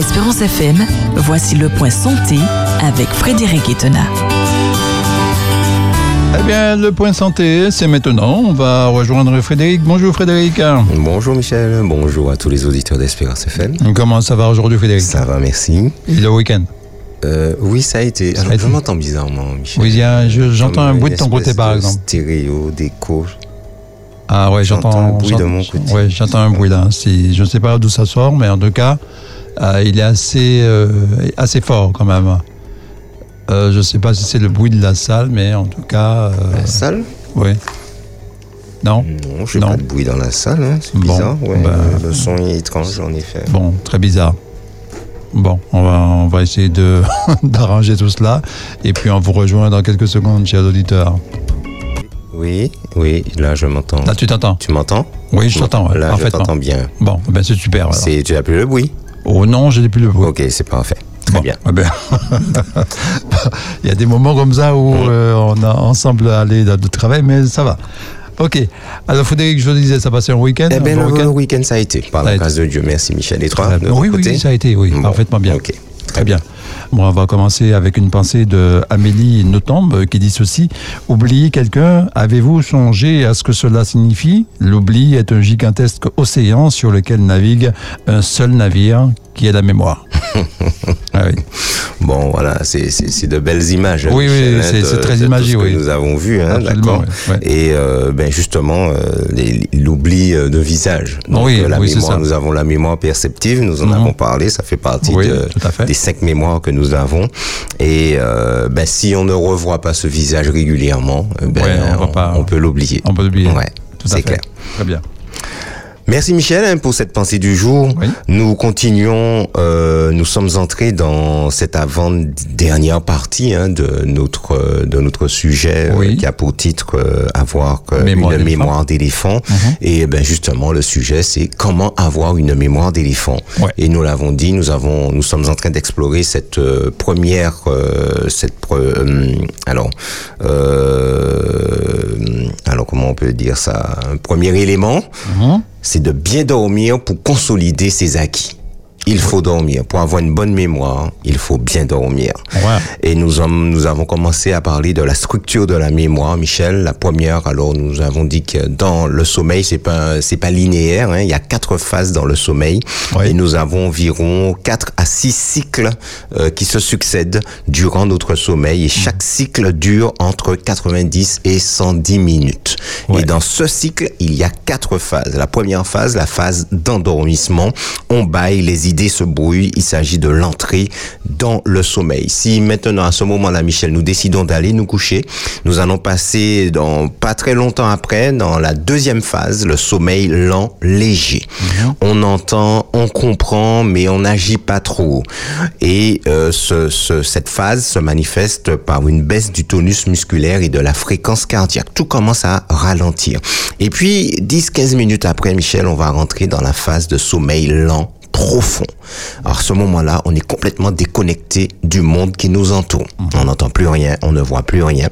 Espérance FM, voici le point santé avec Frédéric Etena. Eh bien, le point santé, c'est maintenant. On va rejoindre Frédéric. Bonjour Frédéric. Bonjour Michel, bonjour à tous les auditeurs d'Espérance FM. Comment ça va aujourd'hui Frédéric? Ça va, merci. Et le week-end? Euh, oui, ça a été. Ça a Alors, été. je m'entends bizarrement, Michel. Oui, il y a- je- j'entends un bruit de ton côté par exemple. Stéréo, d'écho. Ah ouais, j'entends J'entends un bruit de mon côté. Ouais, j'entends un bruit là. Je ne sais pas d'où ça sort, mais en tout cas, euh, il est assez, euh, assez fort quand même. Euh, je ne sais pas si c'est le bruit de la salle, mais en tout cas, euh, La salle oui. Non? Non, je n'ai pas de bruit dans la salle. hein, C'est Bon, bizarre. ouais. bah- Le son est étrange, en effet. Bon, très bizarre. Bon, on va, on va essayer de d'arranger tout cela. Et puis on vous rejoint dans quelques secondes, chers auditeurs. Oui, oui, là, je m'entends. Là, tu t'entends? Tu m'entends? Oui, je t'entends, Là, je t'entends bien. Bon, ben c'est super. alors. C'est- Tu n'as plus le bruit Oh non, je n'ai plus le bruit. Ok, c'est parfait. Très Bon, bien. eh ben, Il y a des moments comme ça où euh, on a ensemble allé dans le travail, mais ça va. Ok. Alors, Frédéric, je disais, ça passait un week-end Eh un bien, bon le week-end le week-end, ça a été. Par la été. grâce de Dieu. Merci, Michel. Et toi, de ton Oui, oui, côté ça a été, oui, Bon, parfaitement bien. Ok. Très bien. Bon, on va commencer avec une pensée de Amélie Nothomb euh, qui dit ceci. Oublier quelqu'un, avez-vous songé à ce que cela signifie? L'oubli est un gigantesque océan sur lequel navigue un seul navire qui est la mémoire. ah oui. Bon, voilà, c'est de belles images. Oui, oui, hein, c'est- c'est très imagé, que oui. nous avons vu, hein, d'accord. Et euh, ben justement, euh, l'oubli de visage. Donc, Oui, la oui, mémoire, ça. nous avons la mémoire perceptive, nous en Mhm. avons parlé, ça fait partie Oui, de- des cinq mémoires que nous avons. Et euh, ben, si on ne revoit pas ce visage régulièrement, euh, ben, Ouais, on on, pas- on peut l'oublier. On peut l'oublier. Ouais, c'est clair. Très bien. Merci Michel hein, pour cette pensée du jour. Oui. Nous continuons, euh, nous sommes entrés dans cette avant-dernière partie hein, de notre euh, de notre sujet euh, Oui. qui a pour titre euh, avoir euh, Mémoire une d'éléphant. Mhm. mémoire d'éléphant. Et ben justement le sujet c'est comment avoir une mémoire d'éléphant. Ouais. Et nous l'avons dit, nous avons nous sommes en train d'explorer cette première euh, cette pre- euh, alors euh, alors comment on peut dire ça? Un premier élément Mhm. C'est de bien dormir pour consolider ses acquis. Il faut dormir. Pour avoir une bonne mémoire, il faut bien dormir. Et nous, en- nous avons commencé à parler de la structure de la mémoire, Michel. La première, alors nous avons dit que dans le sommeil, c'est pas c'est pas linéaire. Hein, il y a quatre phases dans le sommeil, Oui. et nous avons environ quatre à six cycles euh, qui se succèdent durant notre sommeil. Et chaque cycle dure entre 90 et 110 minutes. Ouais. Et dans ce cycle, il y a quatre phases. La première phase, la phase d'endormissement. On baille, les idées se brouillent. Il s'agit de l'entrée dans le sommeil. Si maintenant, à ce moment-là, Michel, nous décidons d'aller nous coucher, nous allons passer dans pas très longtemps après dans la deuxième phase, le sommeil lent, léger. On entend, on comprend, mais on n'agit pas trop. Et euh, ce, ce- cette phase se manifeste par une baisse du tonus musculaire et de la fréquence cardiaque. Tout commence à ralentir. Et puis, 10-15 minutes après, Michel, on va rentrer dans la phase de sommeil lent profond. Alors, ce moment-là, on est complètement déconnecté du monde qui nous entoure. On n'entend plus rien, on ne voit plus rien.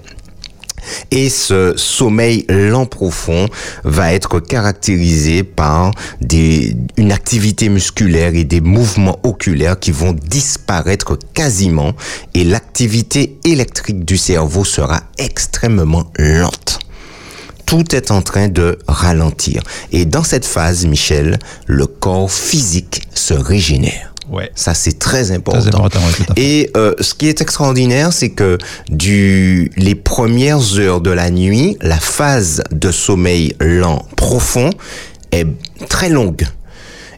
Et ce sommeil lent profond va être caractérisé par des, une activité musculaire et des mouvements oculaires qui vont disparaître quasiment et l'activité électrique du cerveau sera extrêmement lente tout est en train de ralentir. Et dans cette phase, Michel, le corps physique se régénère. Ouais. Ça, c'est très important. Très important. Et euh, ce qui est extraordinaire, c'est que du les premières heures de la nuit, la phase de sommeil lent profond est très longue.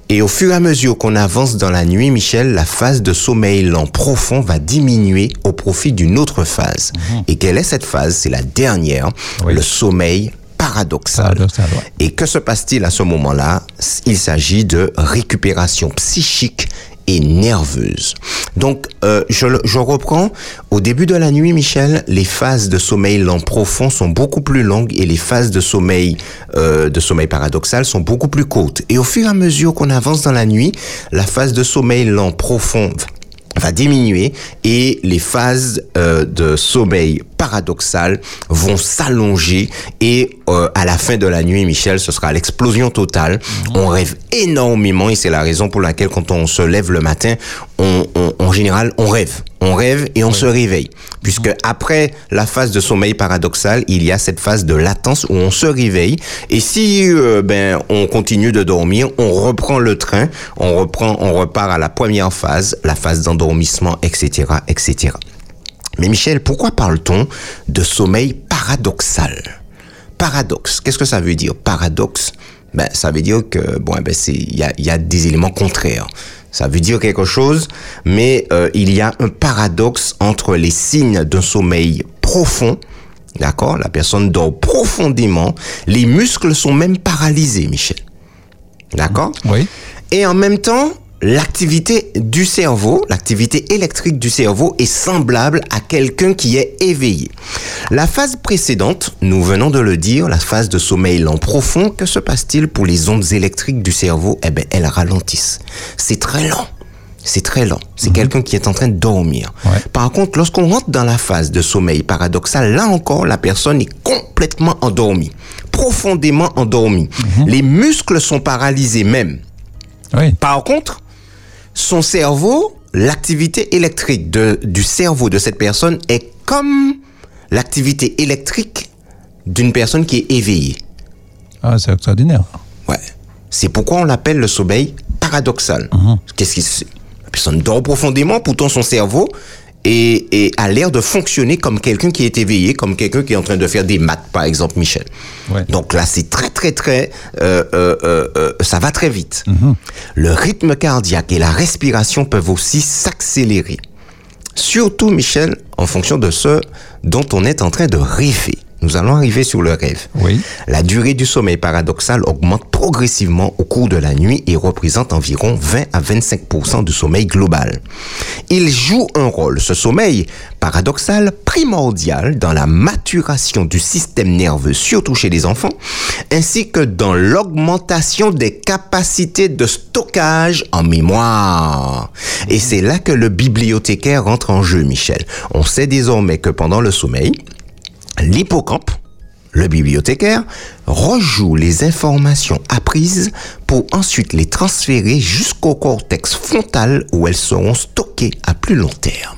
Et au fur et à mesure qu'on avance dans la nuit, Michel, la phase de sommeil lent profond va diminuer au profit d'une autre phase. Et quelle est cette phase? C'est la dernière, Mhm. Oui. le sommeil paradoxal. Paradoxal, ouais. Et que se passe-t-il à ce moment-là? Il s'agit de récupération psychique et nerveuse. Donc, euh, je, je reprends. Au début de la nuit, Michel, les phases de sommeil lent profond sont beaucoup plus longues et les phases de sommeil euh, de sommeil paradoxal sont beaucoup plus courtes. Et au fur et à mesure qu'on avance dans la nuit, la phase de sommeil lent profond va diminuer et les phases euh, de sommeil paradoxal vont s'allonger et euh, à la fin de la nuit, Michel, ce sera l'explosion totale. Mmh. On rêve énormément et c'est la raison pour laquelle quand on se lève le matin, on, on, en général, on rêve. On rêve et on se réveille. Puisque après la phase de sommeil paradoxal, il y a cette phase de latence où on se réveille. Et si euh, ben on continue de dormir, on reprend le train, on reprend, on repart à la première phase, la phase d'endormissement, etc., etc. Mais Michel, pourquoi parle-t-on de sommeil paradoxal? Paradoxe, qu'est-ce que ça veut dire? Paradoxe, ben, ça veut dire que bon, eh ben, c'est il y a, y a, des éléments contraires. Ça veut dire quelque chose, mais euh, il y a un paradoxe entre les signes d'un sommeil profond, d'accord? La personne dort profondément, les muscles sont même paralysés, Michel. D'accord? Oui. Et en même temps, l'activité du cerveau, l'activité électrique du cerveau est semblable à quelqu'un qui est éveillé. La phase précédente, nous venons de le dire, la phase de sommeil lent profond, que se passe-t-il pour les ondes électriques du cerveau? Eh bien, elles ralentissent. C'est très lent. C'est très lent. C'est mmh. quelqu'un qui est en train de dormir. Ouais. Par contre, lorsqu'on rentre dans la phase de sommeil paradoxal, là encore, la personne est complètement endormie, profondément endormie. Mmh. Les muscles sont paralysés même. Oui. Par contre, son cerveau, l'activité électrique de, du cerveau de cette personne est comme l'activité électrique d'une personne qui est éveillée. Ah, c'est extraordinaire. Ouais. C'est pourquoi on l'appelle le sommeil paradoxal. Mhm. Qu'est-ce qui La personne dort profondément, pourtant son cerveau et, et a l'air de fonctionner comme quelqu'un qui est éveillé, comme quelqu'un qui est en train de faire des maths, par exemple, Michel. Ouais. Donc là, c'est très, très, très, euh, euh, euh, ça va très vite. Mhm. Le rythme cardiaque et la respiration peuvent aussi s'accélérer. Surtout, Michel, en fonction de ce dont on est en train de rêver. Nous allons arriver sur le rêve. Oui. La durée du sommeil paradoxal augmente progressivement au cours de la nuit et représente environ 20 à 25% du sommeil global. Il joue un rôle, ce sommeil paradoxal, primordial dans la maturation du système nerveux, surtout chez les enfants, ainsi que dans l'augmentation des capacités de stockage en mémoire. Et c'est là que le bibliothécaire rentre en jeu, Michel. On sait désormais que pendant le sommeil, l'hippocampe, le bibliothécaire, rejoue les informations apprises pour ensuite les transférer jusqu'au cortex frontal où elles seront stockées à plus long terme.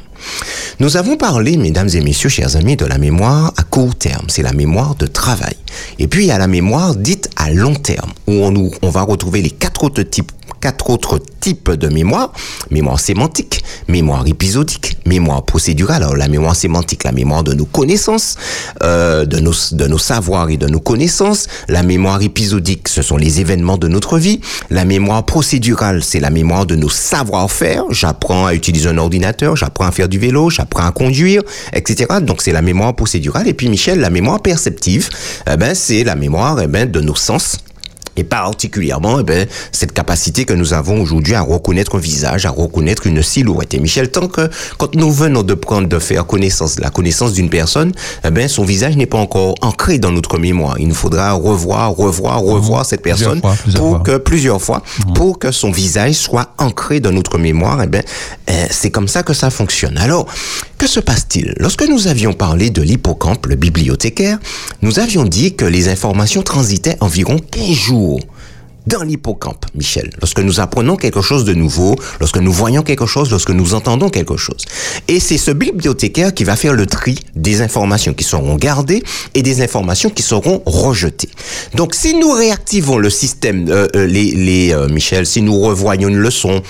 Nous avons parlé, mesdames et messieurs, chers amis, de la mémoire à court terme. C'est la mémoire de travail. Et puis, il y a la mémoire dite à long terme, où on, on va retrouver les quatre autres types quatre autres types de mémoire. Mémoire sémantique, mémoire épisodique, mémoire procédurale. Alors la mémoire sémantique, la mémoire de nos connaissances, euh, de, nos, de nos savoirs et de nos connaissances. La mémoire épisodique, ce sont les événements de notre vie. La mémoire procédurale, c'est la mémoire de nos savoir-faire. J'apprends à utiliser un ordinateur, j'apprends à faire du vélo, j'apprends à conduire, etc. Donc c'est la mémoire procédurale. Et puis Michel, la mémoire perceptive, eh ben, c'est la mémoire eh ben, de nos sens et particulièrement eh ben, cette capacité que nous avons aujourd'hui à reconnaître un visage, à reconnaître une silhouette. Et Michel, tant que quand nous venons de prendre, de faire connaissance, la connaissance d'une personne, eh ben, son visage n'est pas encore ancré dans notre mémoire. Il nous faudra revoir, revoir, revoir mmh. cette personne plusieurs fois, plusieurs pour fois. que plusieurs fois, mmh. pour que son visage soit ancré dans notre mémoire. Eh ben, eh, c'est comme ça que ça fonctionne. Alors, que se passe-t-il? Lorsque nous avions parlé de l'hippocampe, le bibliothécaire, nous avions dit que les informations transitaient environ 15 jours dans l'hippocampe, Michel, lorsque nous apprenons quelque chose de nouveau, lorsque nous voyons quelque chose, lorsque nous entendons quelque chose. Et c'est ce bibliothécaire qui va faire le tri des informations qui seront gardées et des informations qui seront rejetées. Donc, si nous réactivons le système, euh, les, les euh, Michel, si nous revoyons une leçon,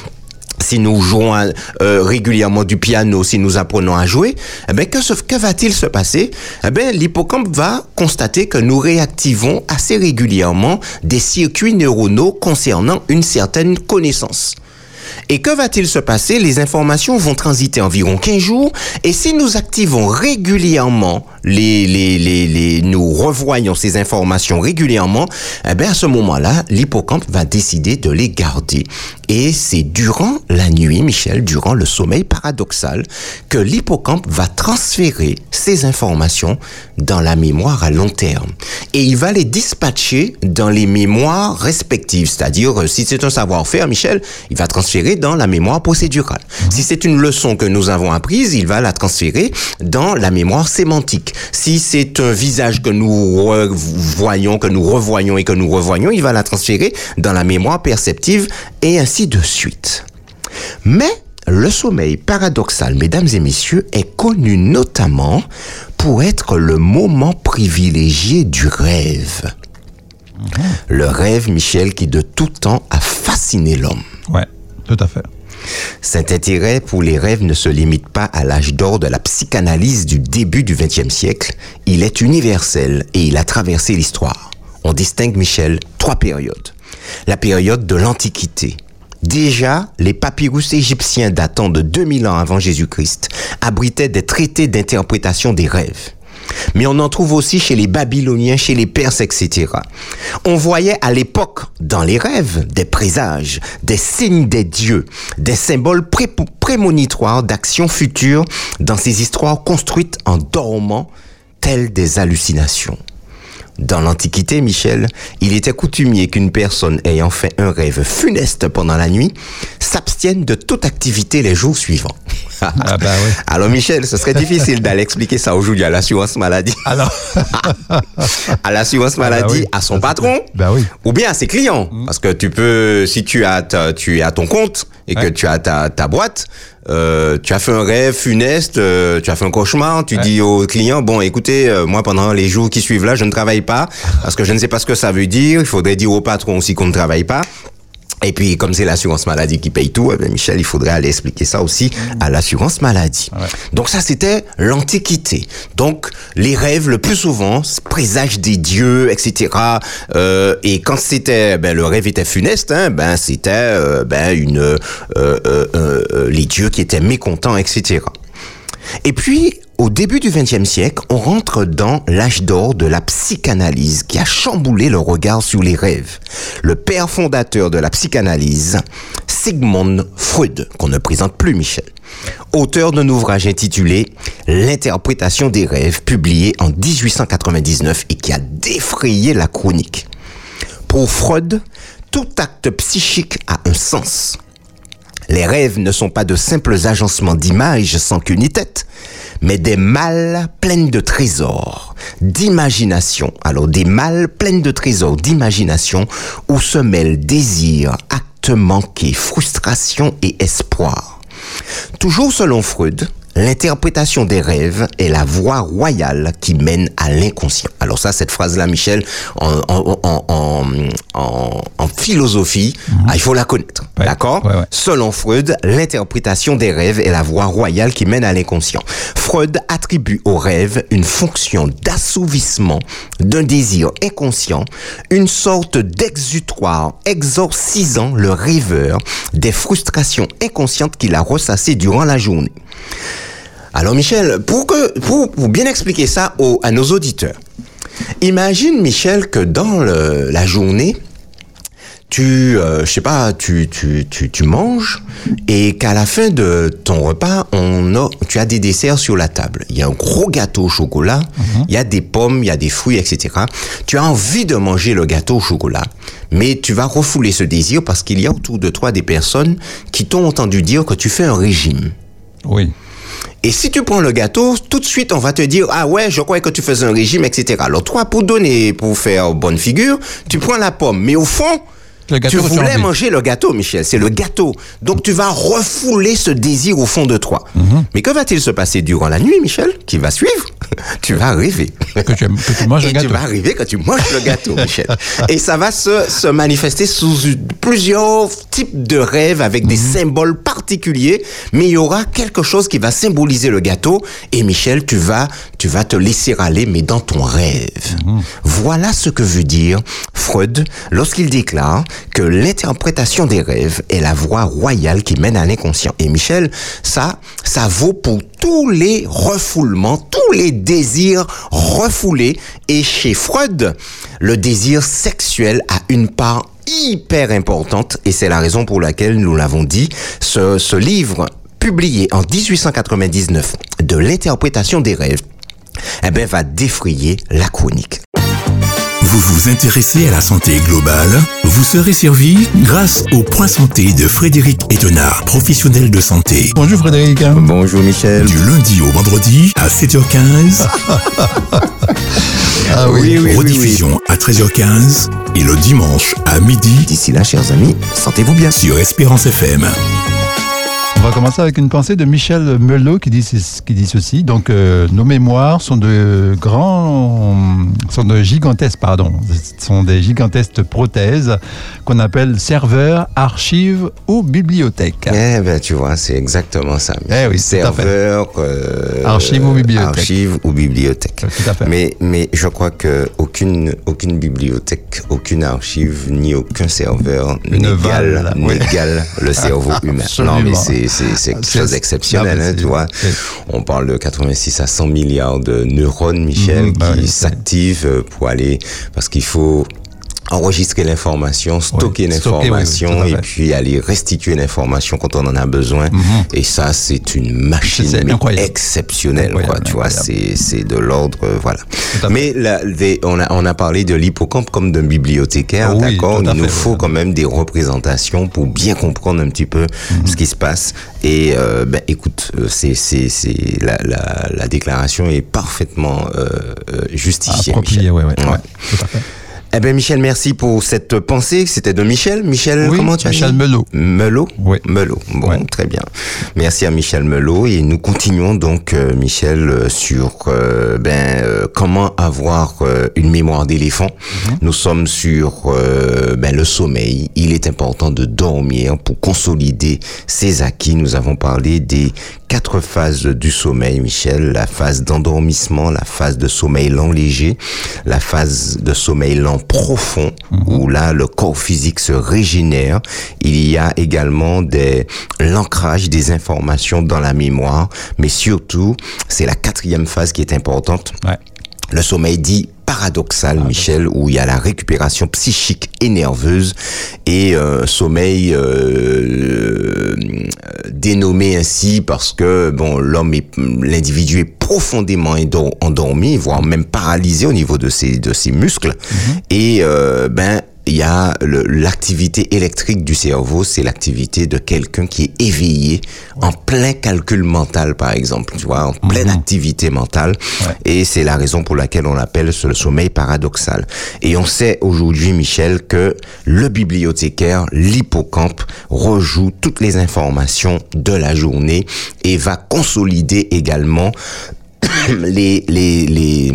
si nous jouons euh, régulièrement du piano, si nous apprenons à jouer, eh bien, que, que va-t-il se passer? Eh bien, l'hippocampe va constater que nous réactivons assez régulièrement des circuits neuronaux concernant une certaine connaissance. Et que va-t-il se passer? Les informations vont transiter environ 15 jours et si nous activons régulièrement les, les, les, les nous revoyons ces informations régulièrement, eh bien à ce moment-là, l'hippocampe va décider de les garder. Et c'est durant la nuit, Michel, durant le sommeil paradoxal, que l'hippocampe va transférer ces informations dans la mémoire à long terme. Et il va les dispatcher dans les mémoires respectives. C'est-à-dire, si c'est un savoir-faire, Michel, il va transférer dans la mémoire procédurale. Si c'est une leçon que nous avons apprise, il va la transférer dans la mémoire sémantique. Si c'est un visage que nous voyons, que nous revoyons et que nous revoyons, il va la transférer dans la mémoire perceptive et ainsi de suite. Mais le sommeil paradoxal, mesdames et messieurs, est connu notamment pour être le moment privilégié du rêve. Le rêve, Michel, qui de tout temps a fasciné l'homme. Ouais, tout à fait. Cet intérêt pour les rêves ne se limite pas à l'âge d'or de la psychanalyse du début du XXe siècle. Il est universel et il a traversé l'histoire. On distingue, Michel, trois périodes. La période de l'Antiquité. Déjà, les papyrus égyptiens datant de 2000 ans avant Jésus-Christ abritaient des traités d'interprétation des rêves. Mais on en trouve aussi chez les Babyloniens, chez les Perses, etc. On voyait à l'époque, dans les rêves, des présages, des signes des dieux, des symboles prémonitoires d'actions futures dans ces histoires construites en dormant, telles des hallucinations. Dans l'Antiquité, Michel, il était coutumier qu'une personne ayant fait un rêve funeste pendant la nuit s'abstienne de toute activité les jours suivants. Ah bah oui. Alors Michel, ce serait difficile d'aller expliquer ça aujourd'hui à l'assurance maladie. Alors à l'assurance ah bah maladie, à son patron, bah oui. ou bien à ses clients, mm. parce que tu peux, si tu as, tu as ton compte et que tu as ta, ta boîte, euh, tu as fait un rêve funeste, euh, tu as fait un cauchemar, tu dis au client, bon, écoutez, euh, moi, pendant les jours qui suivent là, je ne travaille pas, parce que je ne sais pas ce que ça veut dire, il faudrait dire au patron aussi qu'on ne travaille pas. Et puis, comme c'est l'assurance maladie qui paye tout, eh Michel, il faudrait aller expliquer ça aussi à l'assurance maladie. Donc ça, c'était l'Antiquité. Donc, les rêves, le plus souvent, présage des dieux, etc. Euh, et quand c'était, ben, le rêve était funeste, hein, ben, c'était euh, ben, une, euh, euh, les dieux qui étaient mécontents, etc. Et puis, au début du XXe siècle, on rentre dans l'âge d'or de la psychanalyse qui a chamboulé le regard sur les rêves. Le père fondateur de la psychanalyse, Sigmund Freud, qu'on ne présente plus Michel, auteur d'un ouvrage intitulé L'interprétation des rêves, publié en 1899 et qui a défrayé la chronique. Pour Freud, tout acte psychique a un sens. Les rêves ne sont pas de simples agencements d'images sans queue mais des malles pleines de trésors, d'imagination. Alors des malles pleines de trésors d'imagination où se mêlent désir, actes manqués, frustration et espoir. Toujours selon Freud, L'interprétation des rêves est la voie royale qui mène à l'inconscient. Alors ça, cette phrase-là, Michel, en, en, en, en philosophie, mhm. ah, il faut la connaître. D'accord Selon Freud, l'interprétation des rêves est la voie royale qui mène à l'inconscient. Freud attribue aux rêves une fonction d'assouvissement d'un désir inconscient, une sorte d'exutoire exorcisant le rêveur des frustrations inconscientes qu'il a ressassées durant la journée. Alors Michel, pour, que, pour, bien expliquer ça à nos auditeurs, imagine Michel que dans la journée, tu, euh, je sais pas, tu, tu, tu, tu manges et qu'à la fin de ton repas, on a, tu as des desserts sur la table. Il y a un gros gâteau au chocolat, mhm. il y a des pommes, il y a des fruits, etc. Tu as envie de manger le gâteau au chocolat, mais tu vas refouler ce désir parce qu'il y a autour de toi des personnes qui t'ont entendu dire que tu fais un régime. Oui. Et si tu prends le gâteau, tout de suite, on va te dire, ah ouais, je croyais que tu faisais un régime, etc. Alors toi, pour donner, pour faire bonne figure, tu prends la pomme. Mais au fond, tu voulais manger le gâteau, Michel. C'est le gâteau. Donc tu vas refouler ce désir au fond de toi. Mhm. Mais que va-t-il se passer durant la nuit, Michel, qui va suivre Tu vas rêver. Que tu, manges le gâteau. Tu vas arriver que tu manges le gâteau, Michel. Et ça va se, se manifester sous plusieurs types de rêves avec des mhm. symboles particuliers. Mais il y aura quelque chose qui va symboliser le gâteau. Et Michel, tu vas, tu vas te laisser aller, mais dans ton rêve. Mhm. Voilà ce que veut dire Freud lorsqu'il déclare que l'interprétation des rêves est la voie royale qui mène à l'inconscient. Et Michel, ça, ça vaut pour tous les refoulements, tous les désirs refoulés. Et chez Freud, le désir sexuel a une part hyper importante et c'est la raison pour laquelle nous l'avons dit, ce, ce livre publié en 1899 de l'interprétation des rêves, eh ben, va défrayer la chronique. Vous vous intéressez à la santé globale? Vous serez servi grâce au Point Santé de Frédéric Etenard, professionnel de santé. Bonjour Frédéric. Bonjour Michel. Du lundi au vendredi à 7h15. Ah oui, oui, oui, rediffusion à 13h15 et le dimanche à midi D'ici là, chers amis, sentez-vous bien. sur Espérance FM. On va commencer avec une pensée de Michel Melot qui dit, qui dit ceci. Donc, euh, nos mémoires sont de grands, sont de gigantesques, pardon, sont des gigantesques prothèses qu'on appelle serveurs, archives ou bibliothèques. Eh ben, tu vois, c'est exactement ça. Eh oui, tout à fait. Serveur, euh, Archive ou bibliothèque. Archive ou bibliothèque. Tout à fait. Mais, mais je crois que aucune, aucune bibliothèque, aucune archive, ni aucun serveur Ne n'égale, oui. le cerveau humain. Absolument. Non, mais c'est, c'est, quelque chose d'exceptionnel, hein, tu vois. On parle de 86 à 100 milliards de neurones, Michel, Mhm, bah qui s'activent euh, pour aller, parce qu'il faut enregistrer l'information, stocker Oui, oui, l'information et puis aller restituer l'information quand on en a besoin. Et ça, c'est une machine incroyable. exceptionnelle, quoi. Incroyable, Tu vois, c'est c'est de l'ordre, euh, voilà. Mais là, on a on a parlé de l'hippocampe comme d'un bibliothécaire, Oui, d'accord? Il nous fait, faut quand même des représentations pour bien comprendre un petit peu Mhm. ce qui se passe. Et euh, ben, écoute, euh, c'est c'est c'est la, la la déclaration est parfaitement euh, justifiée. Approprié, Michel. ouais, ouais, Ouais. ouais, tout à fait. Eh ben Michel, merci pour cette pensée. C'était de Michel. Michel, Oui, comment tu as Michel Melot. Melot. Oui. Melot. Bon, très bien. Merci à Michel Melot et nous continuons donc euh, Michel euh, sur euh, ben euh, comment avoir une mémoire d'éléphant. Mhm. Nous sommes sur ben le sommeil. Il est important de dormir pour consolider ses acquis. Nous avons parlé des quatre phases du sommeil, Michel. La phase d'endormissement, la phase de sommeil lent léger, la phase de sommeil lent profond, où là, le corps physique se régénère. Il y a également des, l'ancrage des informations dans la mémoire, mais surtout, c'est la quatrième phase qui est importante. Ouais. Le sommeil dit paradoxal, Michel, où il y a la récupération psychique et nerveuse et euh, sommeil euh, euh, dénommé ainsi parce que bon l'homme est l'individu est profondément endor- endormi, voire même paralysé au niveau de ses de ses muscles. Et euh, ben il y a l'activité électrique du cerveau, c'est l'activité de quelqu'un qui est éveillé en plein calcul mental, par exemple, tu vois, en pleine activité mentale. Et c'est la raison pour laquelle on appelle ce le sommeil paradoxal. Et on sait aujourd'hui, Michel, que le bibliothécaire, l'hippocampe, rejoue toutes les informations de la journée et va consolider également les, les, les,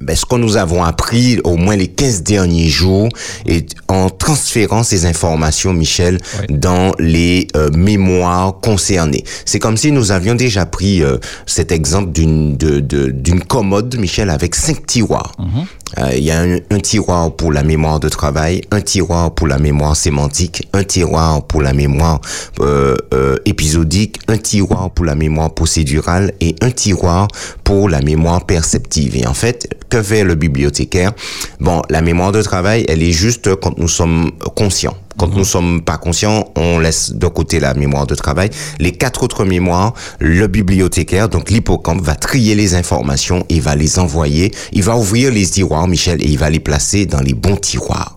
ben, ce que nous avons appris au moins les 15 derniers jours et en transférant ces informations, Michel, Oui. dans les euh, mémoires concernées. C'est comme si nous avions déjà pris euh, cet exemple d'une de, de- d'une commode, Michel, avec cinq tiroirs. Euh, Il y a un, un tiroir pour la mémoire de travail, un tiroir pour la mémoire sémantique, un tiroir pour la mémoire euh, euh, épisodique, un tiroir pour la mémoire procédurale et un tiroir pour la mémoire perceptive. Et en fait, que fait le bibliothécaire? Bon, la mémoire de travail, elle est juste quand nous sommes conscients. Quand nous sommes pas conscients, on laisse de côté la mémoire de travail. Les quatre autres mémoires, le bibliothécaire, donc l'hippocampe, va trier les informations et va les envoyer. Il va ouvrir les tiroirs, Michel, et il va les placer dans les bons tiroirs.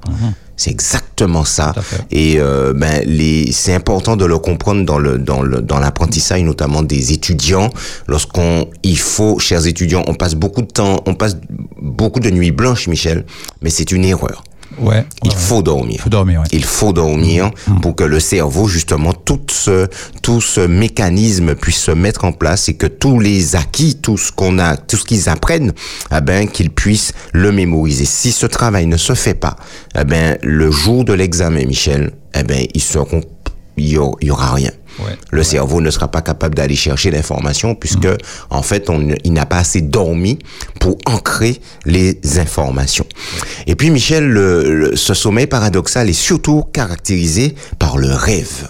C'est exactement ça. Et euh, ben les, c'est important de le comprendre dans le dans le dans l'apprentissage notamment des étudiants. Lorsqu'on, il faut, chers étudiants, on passe beaucoup de temps, on passe beaucoup de nuits blanches, Michel, mais c'est une erreur. Ouais. Il faut dormir. faut dormir, ouais. Il faut dormir pour que le cerveau, justement, tout ce, tout ce mécanisme puisse se mettre en place et que tous les acquis, tout ce qu'on a, tout ce qu'ils apprennent, eh ben, qu'ils puissent le mémoriser. Si ce travail ne se fait pas, eh ben, le jour de l'examen, Michel, eh ben, ils seront, il y aura, rien. Ouais. Le cerveau ne sera pas capable d'aller chercher l'information puisque, en fait, on, il n'a pas assez dormi pour ancrer les informations. Et puis, Michel, le- le- ce sommeil paradoxal est surtout caractérisé par le rêve.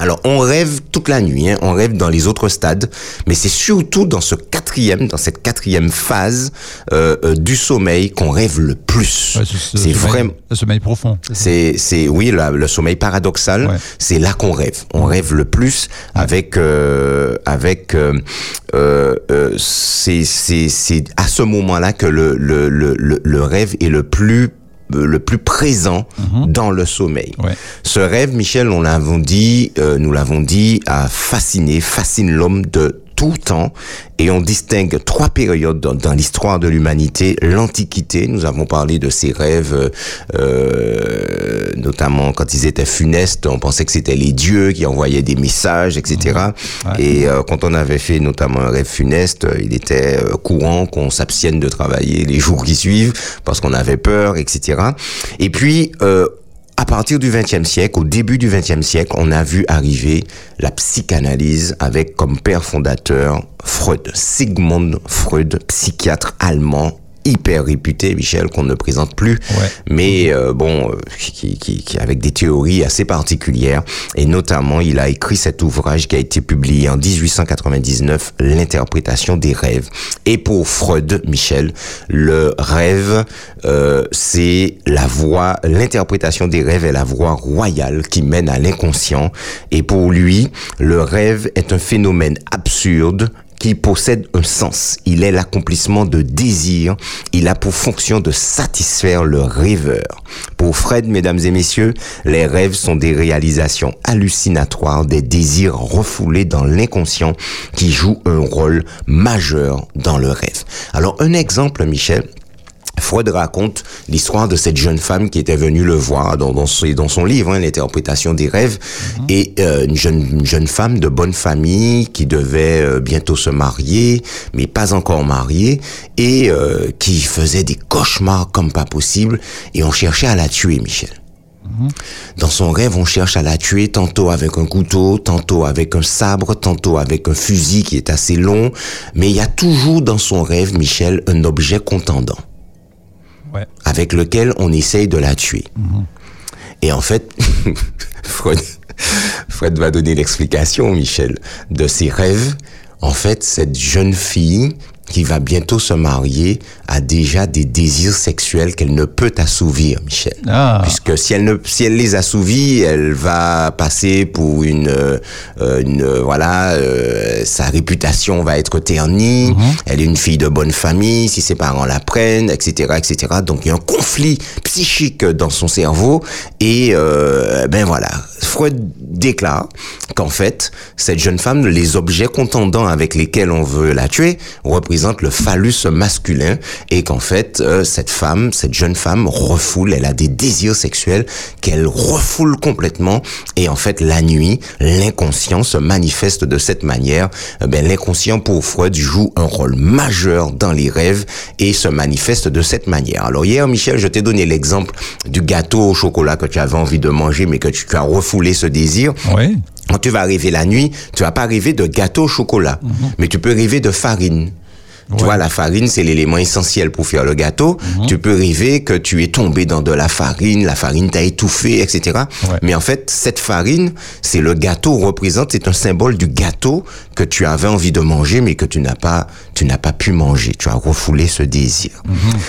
Alors, on rêve toute la nuit, hein, on rêve dans les autres stades, mais c'est surtout dans ce quatrième, dans cette quatrième phase euh, euh, du sommeil qu'on rêve le plus. Ouais, ce- ce c'est vraiment, Le sommeil profond. c'est, c'est, oui, la- le sommeil paradoxal, Ouais. c'est là qu'on rêve. On rêve le plus avec, euh, avec, euh, euh, euh, c'est, c'est, c'est à ce moment-là que le, le, le, le, rêve est le plus le plus présent dans le sommeil. Ouais. Ce rêve, Michel, on l'avons dit, euh, nous l'avons dit, a fasciné, fascine l'homme de tout temps. Et on distingue trois périodes dans, dans l'histoire de l'humanité. L'Antiquité, nous avons parlé de ces rêves, euh, notamment quand ils étaient funestes, on pensait que c'était les dieux qui envoyaient des messages, etc. Et euh, quand on avait fait notamment un rêve funeste, il était euh, courant qu'on s'abstienne de travailler les jours qui suivent parce qu'on avait peur, etc. Et puis, euh, à partir du XXe siècle, au début du XXe siècle, on a vu arriver la psychanalyse avec comme père fondateur Freud, Sigmund Freud, psychiatre allemand hyper réputé, Michel, qu'on ne présente plus, Ouais. mais euh, bon, euh, qui, qui, qui avec des théories assez particulières. Et notamment, il a écrit cet ouvrage qui a été publié en 1899, L'interprétation des rêves. Et pour Freud, Michel, le rêve, euh, c'est la voie, l'interprétation des rêves est la voie royale qui mène à l'inconscient. Et pour lui, le rêve est un phénomène absurde qui possède un sens. Il est l'accomplissement de désirs. Il a pour fonction de satisfaire le rêveur. Pour Fred, mesdames et messieurs, les rêves sont des réalisations hallucinatoires, des désirs refoulés dans l'inconscient qui jouent un rôle majeur dans le rêve. Alors, un exemple, Michel, Freud raconte l'histoire de cette jeune femme qui était venue le voir dans, dans, son, dans son livre, hein, l'interprétation des rêves, et euh, une, jeune, une jeune femme de bonne famille qui devait euh, bientôt se marier, mais pas encore mariée, et euh, qui faisait des cauchemars comme pas possible, et on cherchait à la tuer, Michel. Dans son rêve, on cherche à la tuer tantôt avec un couteau, tantôt avec un sabre, tantôt avec un fusil qui est assez long, mais il y a toujours dans son rêve, Michel, un objet contendant Ouais. avec lequel on essaye de la tuer. Et en fait, Freud, Freud va donner l'explication, Michel, de ses rêves. En fait, cette jeune fille qui va bientôt se marier a déjà des désirs sexuels qu'elle ne peut assouvir, Michel. Ah. Puisque si elle ne, si elle les assouvit, elle va passer pour une, euh, une voilà, euh, sa réputation va être ternie. Elle est une fille de bonne famille, si ses parents la prennent, etc., etc. Donc il y a un conflit psychique dans son cerveau et euh, ben voilà, Freud déclare qu'en fait cette jeune femme, les objets contendants avec lesquels on veut la tuer représentent le phallus masculin et qu'en fait euh, cette femme, cette jeune femme refoule, elle a des désirs sexuels qu'elle refoule complètement et en fait la nuit, l'inconscient se manifeste de cette manière. Euh, Ben l'inconscient pour Freud joue un rôle majeur dans les rêves et se manifeste de cette manière. Alors hier Michel, je t'ai donné l'exemple du gâteau au chocolat que tu avais envie de manger mais que tu, tu as refoulé ce désir. Oui. Quand tu vas rêver la nuit, tu vas pas rêver de gâteau au chocolat, mais tu peux rêver de farine. Tu vois, la farine, c'est l'élément essentiel pour faire le gâteau. Tu peux rêver que tu es tombé dans de la farine, la farine t'a étouffé, etc. Mais en fait, cette farine, c'est le gâteau représente, c'est un symbole du gâteau que tu avais envie de manger, mais que tu n'as pas, tu n'as pas pu manger. Tu as refoulé ce désir.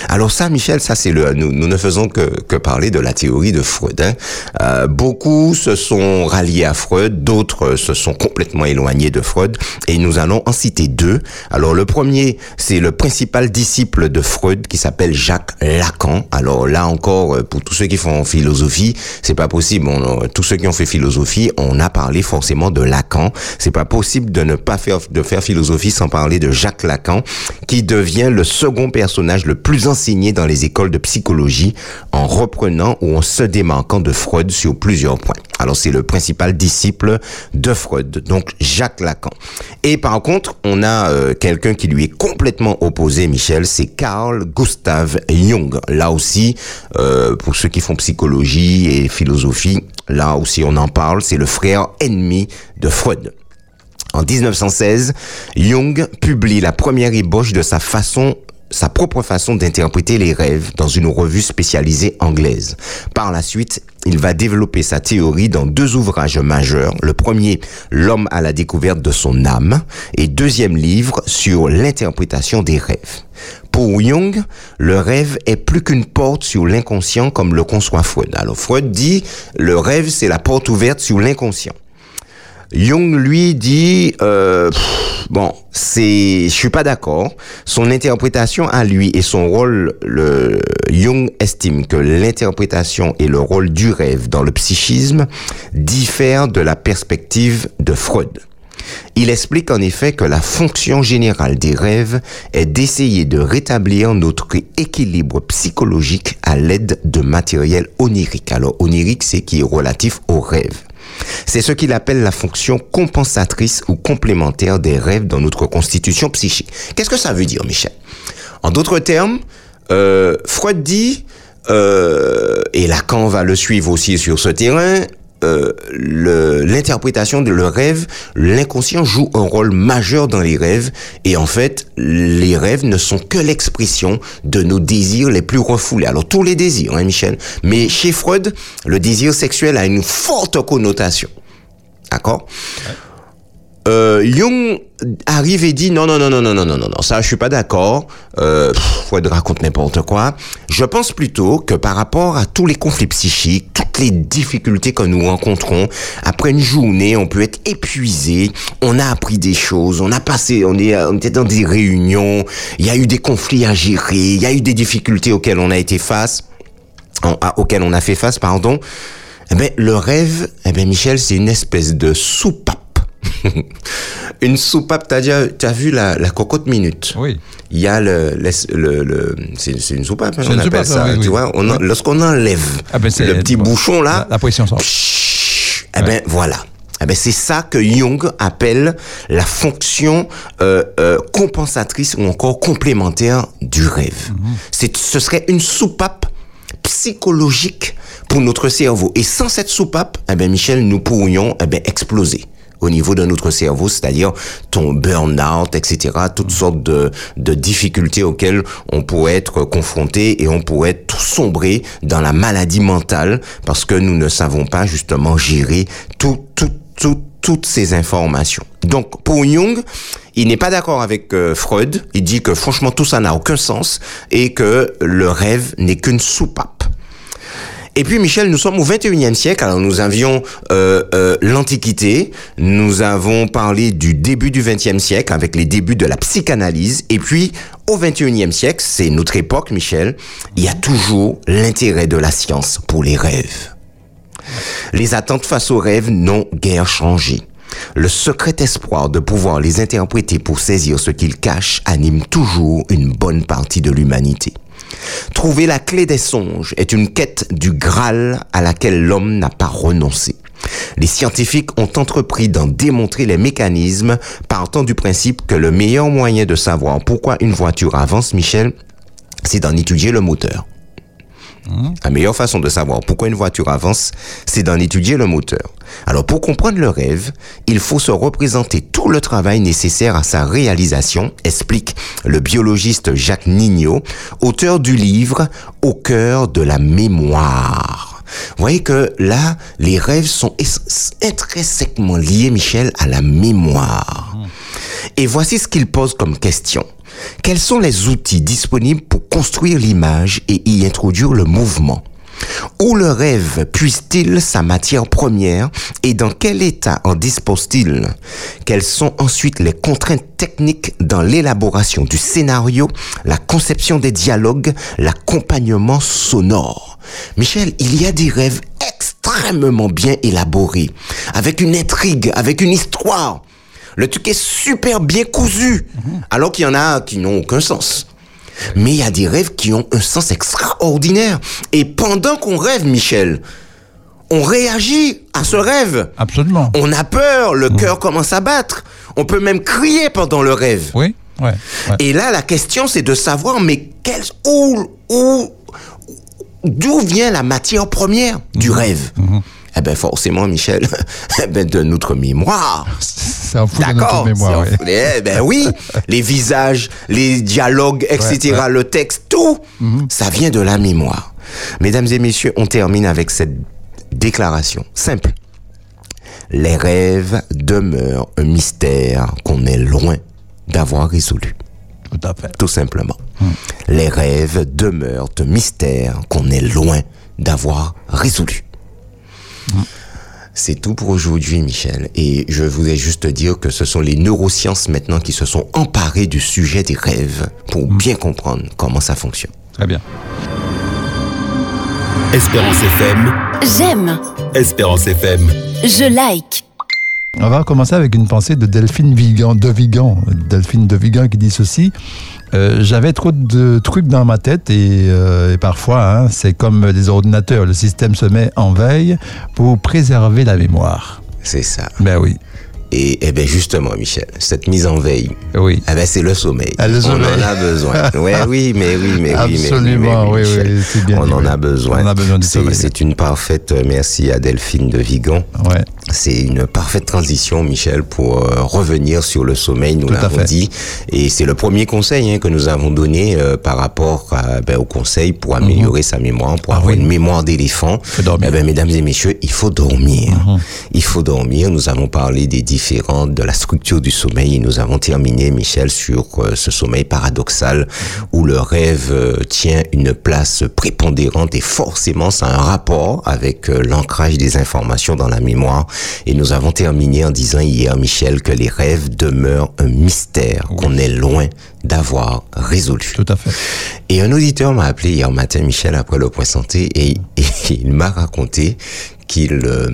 Alors ça, Michel, ça c'est le, nous, nous ne faisons que, que parler de la théorie de Freud. hein. Euh, beaucoup se sont ralliés à Freud, d'autres se sont complètement éloignés de Freud, et nous allons en citer deux. Alors le premier, c'est le principal disciple de Freud qui s'appelle Jacques Lacan. Alors là encore, euh, pour tous ceux qui font philosophie, c'est pas possible. On- euh, tous ceux qui ont fait philosophie, on a parlé forcément de Lacan. C'est pas possible de ne pas faire de faire philosophie sans parler de Jacques Lacan, qui devient le second personnage le plus enseigné dans les écoles de psychologie en reprenant ou en se démarquant de Freud sur plusieurs points. Alors c'est le principal disciple de Freud, donc Jacques Lacan. Et par contre, on a euh, quelqu'un qui lui est opposé, Michel, c'est Carl Gustav Jung. Là aussi, euh, pour ceux qui font psychologie et philosophie, là aussi on en parle, c'est le frère ennemi de Freud. En 1916, Jung publie la première ébauche de sa façon sa propre façon d'interpréter les rêves dans une revue spécialisée anglaise. Par la suite, il va développer sa théorie dans deux ouvrages majeurs. Le premier, L'homme à la découverte de son âme, et deuxième livre sur l'interprétation des rêves. Pour Jung, le rêve est plus qu'une porte sur l'inconscient comme le conçoit Freud. Alors Freud dit, le rêve c'est la porte ouverte sur l'inconscient. Jung lui dit euh, bon c'est je suis pas d'accord son interprétation à lui et son rôle le Jung estime que l'interprétation et le rôle du rêve dans le psychisme diffèrent de la perspective de Freud. Il explique en effet que la fonction générale des rêves est d'essayer de rétablir notre équilibre psychologique à l'aide de matériel onirique. Alors onirique, c'est qui est relatif aux rêves. C'est ce qu'il appelle la fonction compensatrice ou complémentaire des rêves dans notre constitution psychique. Qu'est-ce que ça veut dire, Michel? En d'autres termes, euh, Freud dit, euh, et Lacan va le suivre aussi sur ce terrain, euh, l'interprétation de le rêve, l'inconscient joue un rôle majeur dans les rêves et en fait, les rêves ne sont que l'expression de nos désirs les plus refoulés. Alors tous les désirs, hein, Michel, mais chez Freud, le désir sexuel a une forte connotation. D'accord? Euh, Jung arrive et dit non non non non non non non non ça je suis pas d'accord. Euh, Freud raconte n'importe quoi. Je pense plutôt que par rapport à tous les conflits psychiques toutes les difficultés que nous rencontrons après une journée on peut être épuisé on a appris des choses on a passé on est on était dans des réunions il y a eu des conflits à gérer il y a eu des difficultés auxquelles on a été face auxquelles on a fait face pardon. Eh ben le rêve eh ben Michel c'est une espèce de soupape une soupape, t'as déjà, as vu la, la cocotte minute? Oui. Il y a le, le, le, c'est une soupape, hein, on appelle ça, tu vois. On lorsqu'on enlève ah ben le petit bouchon là, la, pression sort. eh ben voilà. Eh ben c'est ça que Jung appelle la fonction euh, euh, compensatrice ou encore complémentaire du rêve. Mhm. C'est, ce serait une soupape psychologique pour notre cerveau. Et sans cette soupape, eh ben Michel, nous pourrions eh ben exploser au niveau de notre cerveau, c'est-à-dire ton burn-out, etc., toutes sortes de, de difficultés auxquelles on pourrait être confronté et on pourrait tout sombrer dans la maladie mentale parce que nous ne savons pas justement gérer tout, tout, tout, toutes ces informations. Donc pour Jung, il n'est pas d'accord avec euh, Freud. Il dit que franchement tout ça n'a aucun sens et que le rêve n'est qu'une soupape. Et puis Michel, nous sommes au 21e siècle, alors nous avions euh, euh, l'Antiquité, nous avons parlé du début du 20e siècle avec les débuts de la psychanalyse, et puis au 21e siècle, c'est notre époque Michel, il y a toujours l'intérêt de la science pour les rêves. Les attentes face aux rêves n'ont guère changé. Le secret espoir de pouvoir les interpréter pour saisir ce qu'ils cachent anime toujours une bonne partie de l'humanité. Trouver la clé des songes est une quête du Graal à laquelle l'homme n'a pas renoncé. Les scientifiques ont entrepris d'en démontrer les mécanismes partant du principe que le meilleur moyen de savoir pourquoi une voiture avance, Michel, c'est d'en étudier le moteur. La meilleure façon de savoir pourquoi une voiture avance, c'est d'en étudier le moteur. Alors pour comprendre le rêve, il faut se représenter tout le travail nécessaire à sa réalisation, explique le biologiste Jacques Nignot, auteur du livre Au cœur de la mémoire. Vous voyez que là, les rêves sont intrinsèquement liés, Michel, à la mémoire. Et voici ce qu'il pose comme question. Quels sont les outils disponibles pour construire l'image et y introduire le mouvement? Où le rêve puise-t-il sa matière première et dans quel état en dispose-t-il? Quelles sont ensuite les contraintes techniques dans l'élaboration du scénario, la conception des dialogues, l'accompagnement sonore? Michel, il y a des rêves extrêmement bien élaborés, avec une intrigue, avec une histoire, le truc est super bien cousu. Alors qu'il y en a qui n'ont aucun sens. Mais il y a des rêves qui ont un sens extraordinaire. Et pendant qu'on rêve, Michel, on réagit à ce rêve. Absolument. On a peur, le cœur commence à battre. On peut même crier pendant le rêve. Oui. Ouais, Et là, la question, c'est de savoir, mais quel, où, où, d'où vient la matière première du mhm. rêve? Mhm. Eh ben forcément, Michel, eh ben de notre mémoire. C'est un fou de D'accord. mémoire, Eh ben oui, les visages, les dialogues, etc., Ouais, ouais. le texte, tout, ça vient de la mémoire. Mesdames et messieurs, on termine avec cette déclaration simple. Les rêves demeurent un mystère qu'on est loin d'avoir résolu. Tout à fait. Tout simplement. Les rêves demeurent un mystère qu'on est loin d'avoir résolu. C'est tout pour aujourd'hui, Michel. Et je voulais juste dire que ce sont les neurosciences maintenant qui se sont emparées du sujet des rêves pour bien comprendre comment ça fonctionne. Très bien. Espérance FM, J'aime, Espérance FM. je like. On va commencer avec une pensée de Delphine Vigan, de Vigan, Delphine de Vigan qui dit ceci. Euh, J'avais trop de trucs dans ma tête et, euh, et parfois, hein, c'est comme les ordinateurs, le système se met en veille pour préserver la mémoire. C'est ça. Ben oui, Et, eh ben justement, Michel, cette mise en veille, oui. eh ben c'est le sommeil. Ah, le On sommeil. en a besoin. Ouais, oui, mais oui, mais oui, mais oui, Absolument, mais oui, Michel. oui, c'est bien On dit, en oui. a besoin. On a besoin du C'est- sommeil. C'est une parfaite, euh, merci à Delphine de Vigan. Ouais. C'est une parfaite transition, Michel, pour euh, revenir sur le sommeil, nous l'avons dit. Et c'est le premier conseil hein, que nous avons donné euh, par rapport à, ben, au conseil pour améliorer sa mémoire, pour Ah avoir oui. une mémoire d'éléphant. Faut dormir. Eh ben, mesdames et messieurs, il faut dormir. Il faut dormir. Nous avons parlé des différents, de la structure du sommeil et nous avons terminé, Michel, sur euh, ce sommeil paradoxal où le rêve euh, tient une place prépondérante et forcément ça a un rapport avec euh, l'ancrage des informations dans la mémoire. Et nous avons terminé en disant hier, Michel, que les rêves demeurent un mystère qu'on est loin d'avoir résolu. Tout à fait. Et un auditeur m'a appelé hier matin, Michel, après le point santé, et, et il m'a raconté qu'il euh,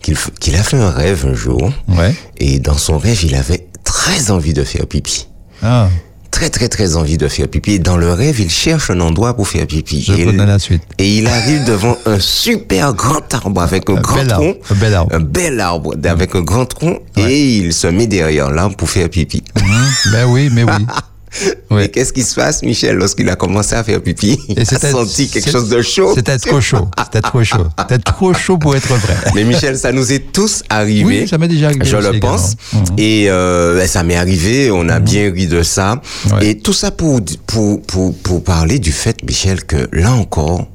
qu'il qu'il a fait un rêve un jour, Ouais. et dans son rêve, il avait très envie de faire pipi. Ah, Très, très, très envie de faire pipi. Et dans le rêve, il cherche un endroit pour faire pipi. je et, connais la suite. et il arrive devant un super grand arbre avec un, Un grand bel tronc. arbre, un bel arbre. Un bel arbre avec un grand tronc. Et il se met derrière l'arbre pour faire pipi. Ben oui, mais oui. Mais qu'est-ce qui se passe, Michel, lorsqu'il a commencé à faire pipi? Il a senti quelque chose de chaud. C'était trop chaud. C'était trop chaud. C'était trop chaud pour être vrai. Mais Michel, ça nous est tous arrivé. Oui, ça m'est déjà arrivé Je le pense. également. Mhm. Et euh, ben, ça m'est arrivé. On a bien ri de ça. Ouais. Et tout ça pour, pour, pour, pour parler du fait, Michel, que là encore,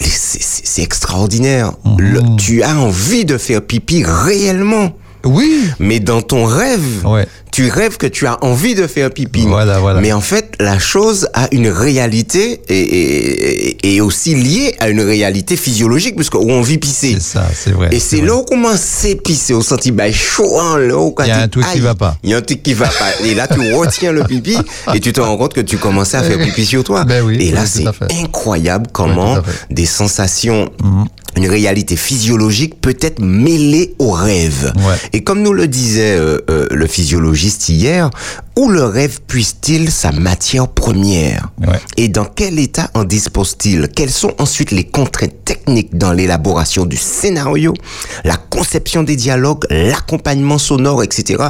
c'est- extraordinaire. Le- tu as envie de faire pipi réellement. Oui. Mais dans ton rêve, Ouais. Tu rêves que tu as envie de faire pipi. Voilà, voilà. Mais en fait, la chose a une réalité et, et, et aussi liée à une réalité physiologique, puisque où on vit pisser. C'est ça, c'est vrai. Et c'est là où commence à pisser, au senti bah, chaud, hein, là où Il y a un truc qui va pas. Il y a un truc qui va pas. Et là, tu retiens le pipi et tu te rends compte que tu commençais à faire pipi sur toi. Ben oui, et là, oui, c'est incroyable comment Oui, des sensations, une réalité physiologique peut être mêlée au rêve. Ouais. Et comme nous le disait euh, euh, le physiologiste hier, où le rêve puise-t-il sa matière première Ouais. Et dans quel état en dispose-t-il? Quelles sont ensuite les contraintes techniques dans l'élaboration du scénario, la conception des dialogues, l'accompagnement sonore, etc.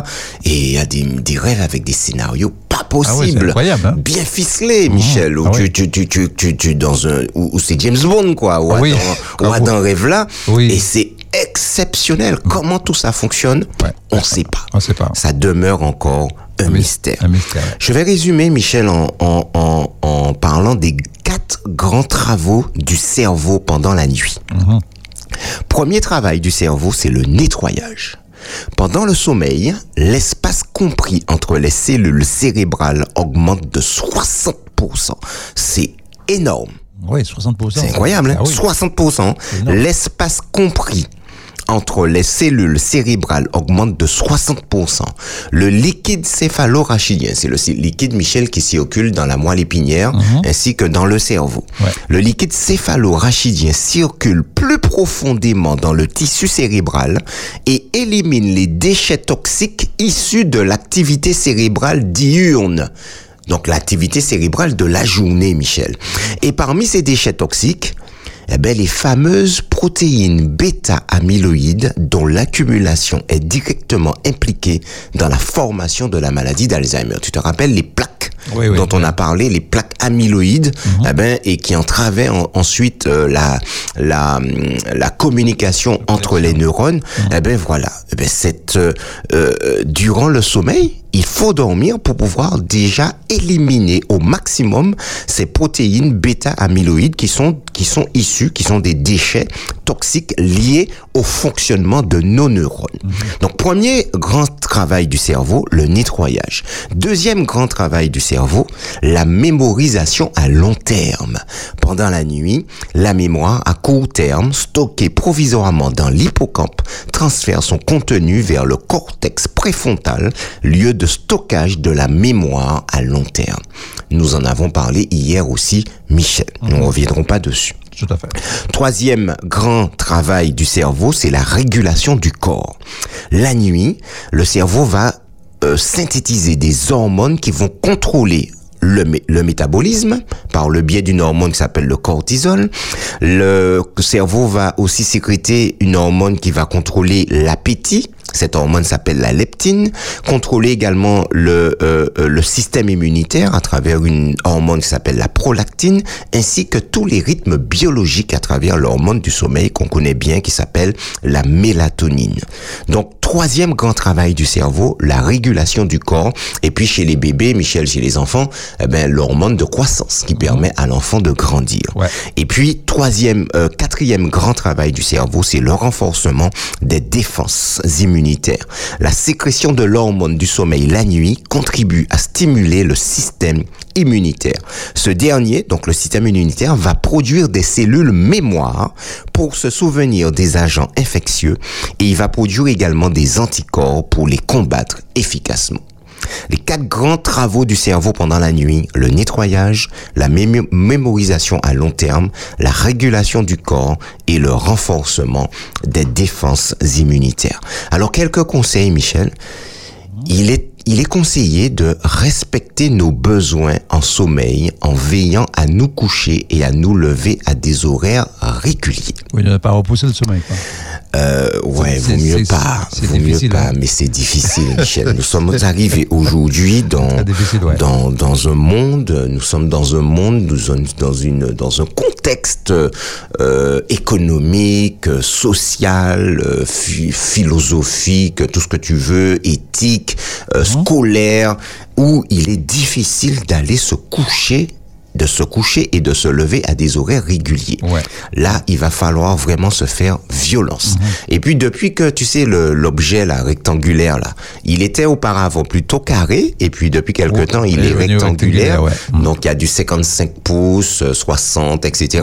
Et il y a des, des rêves avec des scénarios pas Ah ouais, possibles. hein. Bien ficelés, Michel. Où Ah tu, ouais. tu, tu, tu, tu, tu- dans un, où, où c'est James Bond, quoi. Ou Ah oui. Ou Ah, Adam rêve là. Oui. Et c'est exceptionnel. Comment tout ça fonctionne Ouais. On sait pas. On sait pas. Ça demeure encore un, Un mys- mystère. un mystère, ouais. Je vais résumer, Michel, en, en, en, en parlant des quatre grands travaux du cerveau pendant la nuit. Premier travail du cerveau, c'est le nettoyage. Pendant le sommeil, l'espace compris entre les cellules cérébrales augmente de 60%. C'est énorme. Oui, 60%. C'est incroyable, hein Ah oui. 60%. énorme. L'espace compris entre les cellules cérébrales augmente de 60%. Le liquide céphalorachidien, c'est le liquide, Michel, qui circule dans la moelle épinière ainsi que dans le cerveau. Mhm. Ouais. Le liquide céphalorachidien circule plus profondément dans le tissu cérébral et élimine les déchets toxiques issus de l'activité cérébrale diurne. Donc l'activité cérébrale de la journée, Michel. Et parmi ces déchets toxiques, eh ben, les fameuses protéines bêta-amyloïdes dont l'accumulation est directement impliquée dans la formation de la maladie d'Alzheimer. Tu te rappelles les plaques Oui, oui, dont on a parlé, les plaques amyloïdes, eh ben, et qui entravaient en- ensuite euh, la, la, la communication entre les neurones. Eh ben voilà, Eh ben, cette, euh, euh, durant le sommeil, il faut dormir pour pouvoir déjà éliminer au maximum ces protéines bêta-amyloïdes qui sont, qui sont issues, qui sont des déchets toxiques liés au fonctionnement de nos neurones. Donc, premier grand travail du cerveau, le nettoyage. Deuxième grand travail du cerveau, la mémorisation à long terme. Pendant la nuit, la mémoire à court terme, stockée provisoirement dans l'hippocampe, transfère son contenu vers le cortex préfrontal, lieu de stockage de la mémoire à long terme. Nous en avons parlé hier aussi, Michel. Nous ne reviendrons pas dessus. Tout à fait. Troisième grand travail du cerveau, c'est la régulation du corps. La nuit, le cerveau va euh, synthétiser des hormones qui vont contrôler le, mé- le métabolisme par le biais d'une hormone qui s'appelle le cortisol. Le cerveau va aussi sécréter une hormone qui va contrôler l'appétit. Cette hormone s'appelle la leptine. Contrôler également le, euh, euh, le système immunitaire à travers une hormone qui s'appelle la prolactine, ainsi que tous les rythmes biologiques à travers l'hormone du sommeil qu'on connaît bien qui s'appelle la mélatonine. Donc, troisième grand travail du cerveau, la régulation du corps. Et puis, chez les bébés, Michel, chez les enfants, eh ben, l'hormone de croissance qui permet à l'enfant de grandir. Ouais. Et puis, troisième, euh, quatrième grand travail du cerveau, c'est le renforcement des défenses immunitaires. La sécrétion de l'hormone du sommeil la nuit contribue à stimuler le système immunitaire. Ce dernier, donc le système immunitaire, va produire des cellules mémoire pour se souvenir des agents infectieux et il va produire également des anticorps pour les combattre efficacement. Les quatre grands travaux du cerveau pendant la nuit, le nettoyage, la mémo- mémorisation à long terme, la régulation du corps et le renforcement des défenses immunitaires. Alors quelques conseils, Michel. Il est, il est conseillé de respecter nos besoins en sommeil en veillant à nous coucher et à nous lever à des horaires réguliers. Oui, ne pas repousser le sommeil. Quoi. Euh, ouais, vaut mieux pas. Vaut mieux pas, hein. mais c'est difficile, Michel. Nous sommes arrivés aujourd'hui dans, ouais. dans, dans un monde, nous sommes dans un monde, nous sommes dans une, dans un contexte, euh, économique, social, euh, phi- philosophique, tout ce que tu veux, éthique, euh. Scolaire, où il est difficile d'aller se coucher de se coucher et de se lever à des horaires réguliers. Ouais. Là, il va falloir vraiment se faire violence. Mhm. Et puis depuis que tu sais l'objet là rectangulaire là, il était auparavant plutôt carré et puis depuis quelque Oh, temps il est rectangulaire. rectangulaire, ouais. Mhm. Donc il y a du 55 pouces, euh, 60, etc.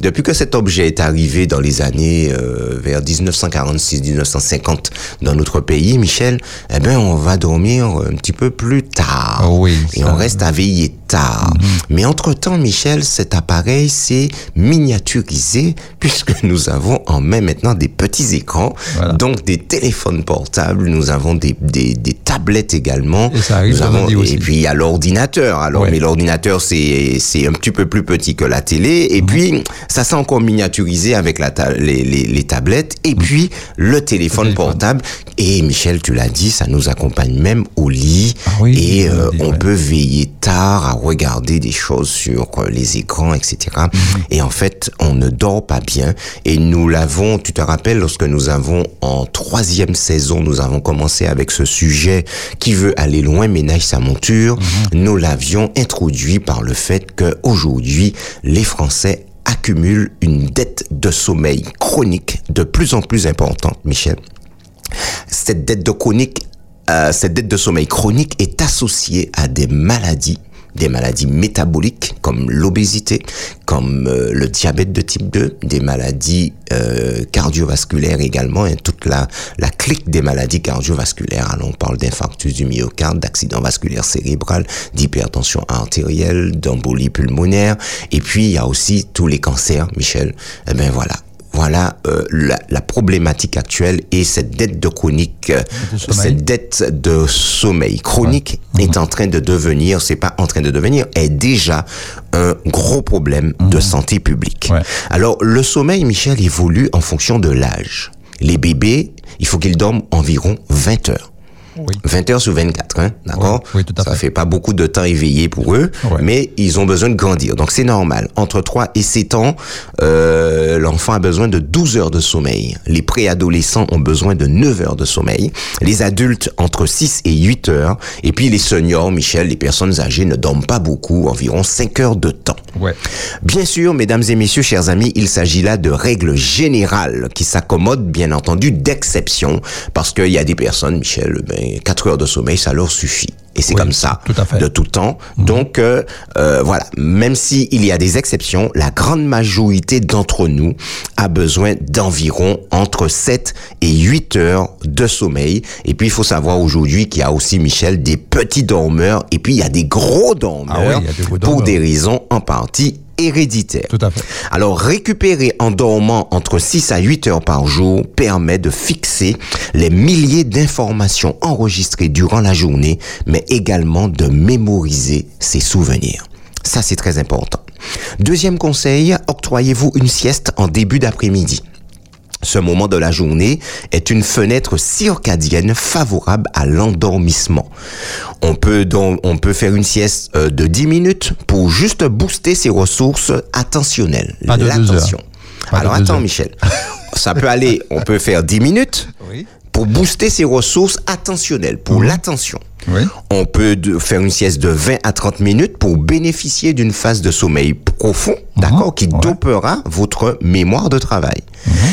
Depuis que cet objet est arrivé dans les années euh, vers 1946-1950 dans notre pays, Michel, eh ben on va dormir un petit peu plus tard. Oui, et ça- on reste à veiller tard. Mais entre-temps, Michel, cet appareil s'est miniaturisé puisque nous avons en main maintenant des petits écrans, Voilà. donc des téléphones portables, nous avons des, des, des tablettes également. Et ça arrive nous avons, aussi. Et puis il y a l'ordinateur. Alors, Ouais. mais l'ordinateur, c'est c'est un petit peu plus petit que la télé. Et puis, ça s'est encore miniaturisé avec la ta- les, les, les tablettes. Et puis, le téléphone, téléphone. portable. Et Michel, tu l'as dit, ça nous accompagne même au lit. Ah oui, et on euh, dit, on ouais. peut veiller tard à regarder des choses sur euh, les écrans, etc. Mhm. Et en fait, on ne dort pas bien. Et nous l'avons, tu te rappelles, lorsque nous avons en troisième saison, nous avons commencé avec ce sujet qui veut aller loin, ménage sa monture. Mhm. Nous l'avions introduit par le fait que aujourd'hui, les Français accumulent une dette de sommeil chronique de plus en plus importante, Michel cette dette de chronique, euh, cette dette de sommeil chronique est associée à des maladies, des maladies métaboliques comme l'obésité, comme euh, le diabète de type 2, des maladies euh, cardiovasculaires également, et toute la, la clique des maladies cardiovasculaires. Alors on parle d'infarctus du myocarde, d'accident vasculaire cérébral, d'hypertension artérielle, d'embolie pulmonaire, et puis il y a aussi tous les cancers, Michel. Eh ben voilà, voilà euh, la, la problématique actuelle et cette dette de chronique, euh, De cette dette de sommeil chronique est en train de devenir, c'est pas en train de devenir, est déjà un gros problème de santé publique. Ouais. Alors le sommeil, Michel, évolue en fonction de l'âge. Les bébés, il faut qu'ils dorment environ 20 heures. Oui. 20 heures sur 24, hein, d'accord? Oui, oui, tout à Ça fait. fait pas beaucoup de temps éveillé pour eux, mais ils ont besoin de grandir. Donc c'est normal. Entre 3 et 7 ans, euh, l'enfant a besoin de 12 heures de sommeil. Les préadolescents ont besoin de 9 heures de sommeil. Les adultes entre 6 et 8 heures. Et puis les seniors, Michel, les personnes âgées ne dorment pas beaucoup, environ 5 heures de temps. Bien sûr, mesdames et messieurs, chers amis, il s'agit là de règles générales qui s'accommodent, bien entendu, d'exceptions, parce qu'il y a des personnes, Michel, ben, 4 heures de sommeil, ça leur suffit. Et c'est Oui, comme ça, tout à fait. de tout temps. Donc, euh, euh, voilà, même s'il y a des exceptions, la grande majorité d'entre nous a besoin d'environ entre 7 et 8 heures de sommeil. Et puis, il faut savoir aujourd'hui qu'il y a aussi, Michel, des petits dormeurs, et puis il y a des gros dormeurs, Ah oui, il des gros pour dormeurs. des raisons en partie héréditaires. Tout à fait. Alors, récupérer en dormant entre 6 à 8 heures par jour permet de fixer les milliers d'informations enregistrées durant la journée, mais également de mémoriser ses souvenirs. Ça, c'est très important. Deuxième conseil, octroyez-vous une sieste en début d'après-midi. Ce moment de la journée est une fenêtre circadienne favorable à l'endormissement. On peut donc, on peut faire une sieste euh, de 10 minutes pour juste booster ses ressources attentionnelles. Pas de deux L'attention. heures. Pas de Alors deux attends heures. Michel, ça peut aller, on peut faire 10 minutes Oui. Pour booster ses ressources attentionnelles, pour l'attention. Oui. On peut de- faire une sieste de 20 à 30 minutes pour bénéficier d'une phase de sommeil profond, d'accord, qui ouais. dopera votre mémoire de travail.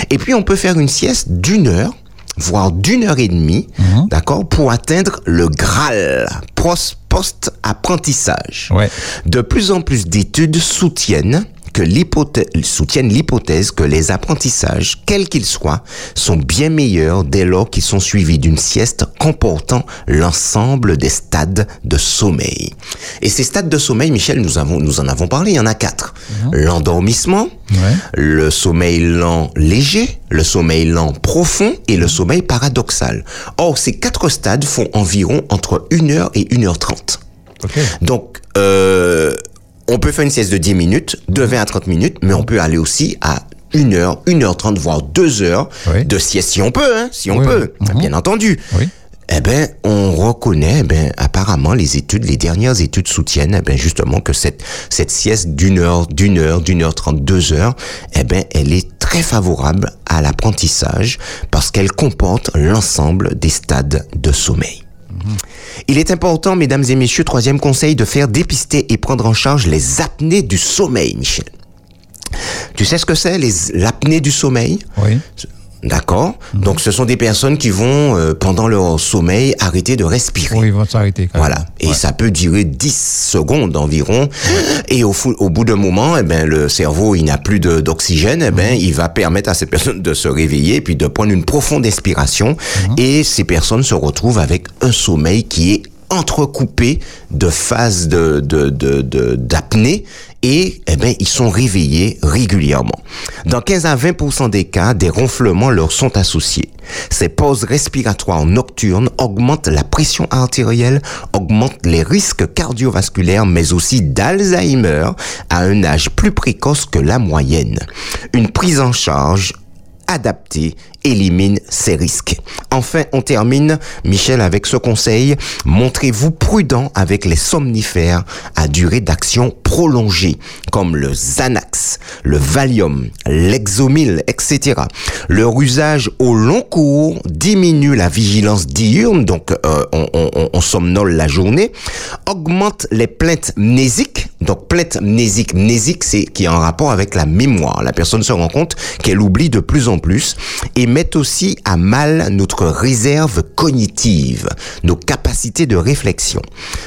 Et puis on peut faire une sieste d'une heure, voire d'une heure et demie, d'accord, pour atteindre le Graal, post-apprentissage. Ouais. De plus en plus d'études soutiennent que l'hypothèse, soutiennent l'hypothèse que les apprentissages, quels qu'ils soient, sont bien meilleurs dès lors qu'ils sont suivis d'une sieste comportant l'ensemble des stades de sommeil. Et ces stades de sommeil, Michel, nous avons, nous en avons parlé, il y en a quatre. L'endormissement, Ouais. le sommeil lent léger, le sommeil lent profond et le sommeil paradoxal. Or, ces quatre stades font environ entre 1 heure et 1 heure 30. OK. Donc, euh, on peut faire une sieste de 10 minutes, de 20 à 30 minutes, mais on peut aller aussi à 1 heure, 1 heure 30, voire 2 heures Oui. de sieste si on peut, hein, si on Oui, peut, oui. Mhm. bien entendu. Oui. Eh ben, on reconnaît, eh ben, apparemment, les études, les dernières études soutiennent, eh ben, justement, que cette, cette sieste d'une heure, d'une heure, d'une heure trente, deux heures, eh ben, elle est très favorable à l'apprentissage parce qu'elle comporte l'ensemble des stades de sommeil. Il est important, mesdames et messieurs, troisième conseil, de faire dépister et prendre en charge les apnées du sommeil, Michel. Tu sais ce que c'est, les- l'apnée du sommeil? Oui. D'accord Donc, ce sont des personnes qui vont, euh, pendant leur sommeil, arrêter de respirer. Oui, ils vont s'arrêter. quand même. Voilà. Et Ouais. ça peut durer 10 secondes environ. Et au, bout d'un moment, eh ben, le cerveau, il n'a plus d'oxygène. Eh ben, il va permettre à cette personne de se réveiller puis de prendre une profonde inspiration. Et ces personnes se retrouvent avec un sommeil qui est entrecoupé de phases de, d'apnée et eh ben, ils sont réveillés régulièrement. Dans 15 à 20% des cas, des ronflements leur sont associés. Ces pauses respiratoires nocturnes augmentent la pression artérielle, augmentent les risques cardiovasculaires, mais aussi d'Alzheimer à un âge plus précoce que la moyenne. Une prise en charge adaptée élimine ces risques. Enfin, on termine, Michel, avec ce conseil. Montrez-vous prudent avec les somnifères à durée d'action prolongée, comme le Xanax, le Valium, l'Exomil, etc. Leur usage au long cours diminue la vigilance diurne, donc euh, on, on- on- somnole la journée, augmente les plaintes mnésiques, donc plainte mnésique, mnésique c'est qui est en rapport avec la mémoire. La personne se rend compte qu'elle oublie de plus en plus et mettent aussi à mal notre réserve cognitive, nos capacités de réflexion.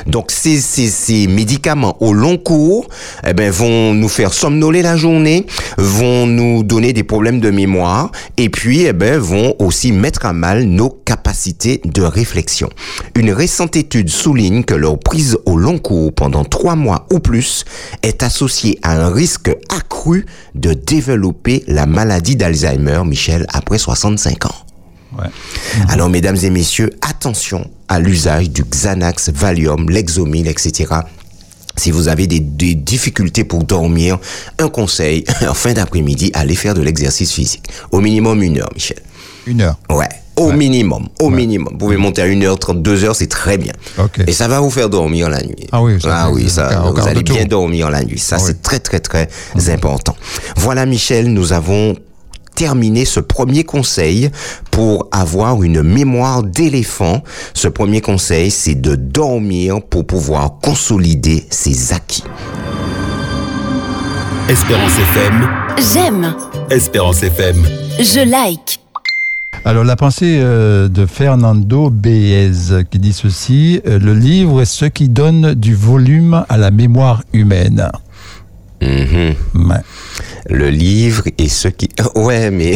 Donc ces, ces, ces médicaments au long cours eh ben, vont nous faire somnoler la journée, vont nous donner des problèmes de mémoire et puis eh ben, vont aussi mettre à mal nos capacités de réflexion. Une récente étude souligne que leur prise au long cours pendant trois mois ou plus est associée à un risque accru de développer la maladie d'Alzheimer, Michel, après 65 ans. Ouais. Alors, mesdames et messieurs, attention à l'usage du Xanax, Valium, Lexomil, etc. Si vous avez des, des difficultés pour dormir, un conseil, en fin d'après-midi, allez faire de l'exercice physique. Au minimum une heure, Michel. Une heure. Ouais. Au minimum, au minimum. Vous pouvez monter à 1h30, 2 heures, c'est très bien. Ok. Et ça va vous faire dormir la nuit. Ah oui, ça, ah oui, ça, vous allez bien tour. dormir la nuit. Ça, Ah oui. c'est très, très, très important. Voilà, Michel, nous avons terminé ce premier conseil pour avoir une mémoire d'éléphant. Ce premier conseil, c'est de dormir pour pouvoir consolider ses acquis. Espérance FM, J'aime. Espérance FM. Je like. Alors la pensée euh, de Fernando Béez qui dit ceci, euh, le livre est ce qui donne du volume à la mémoire humaine. Mhm. Ouais. Le livre et ce qui... Ouais, mais...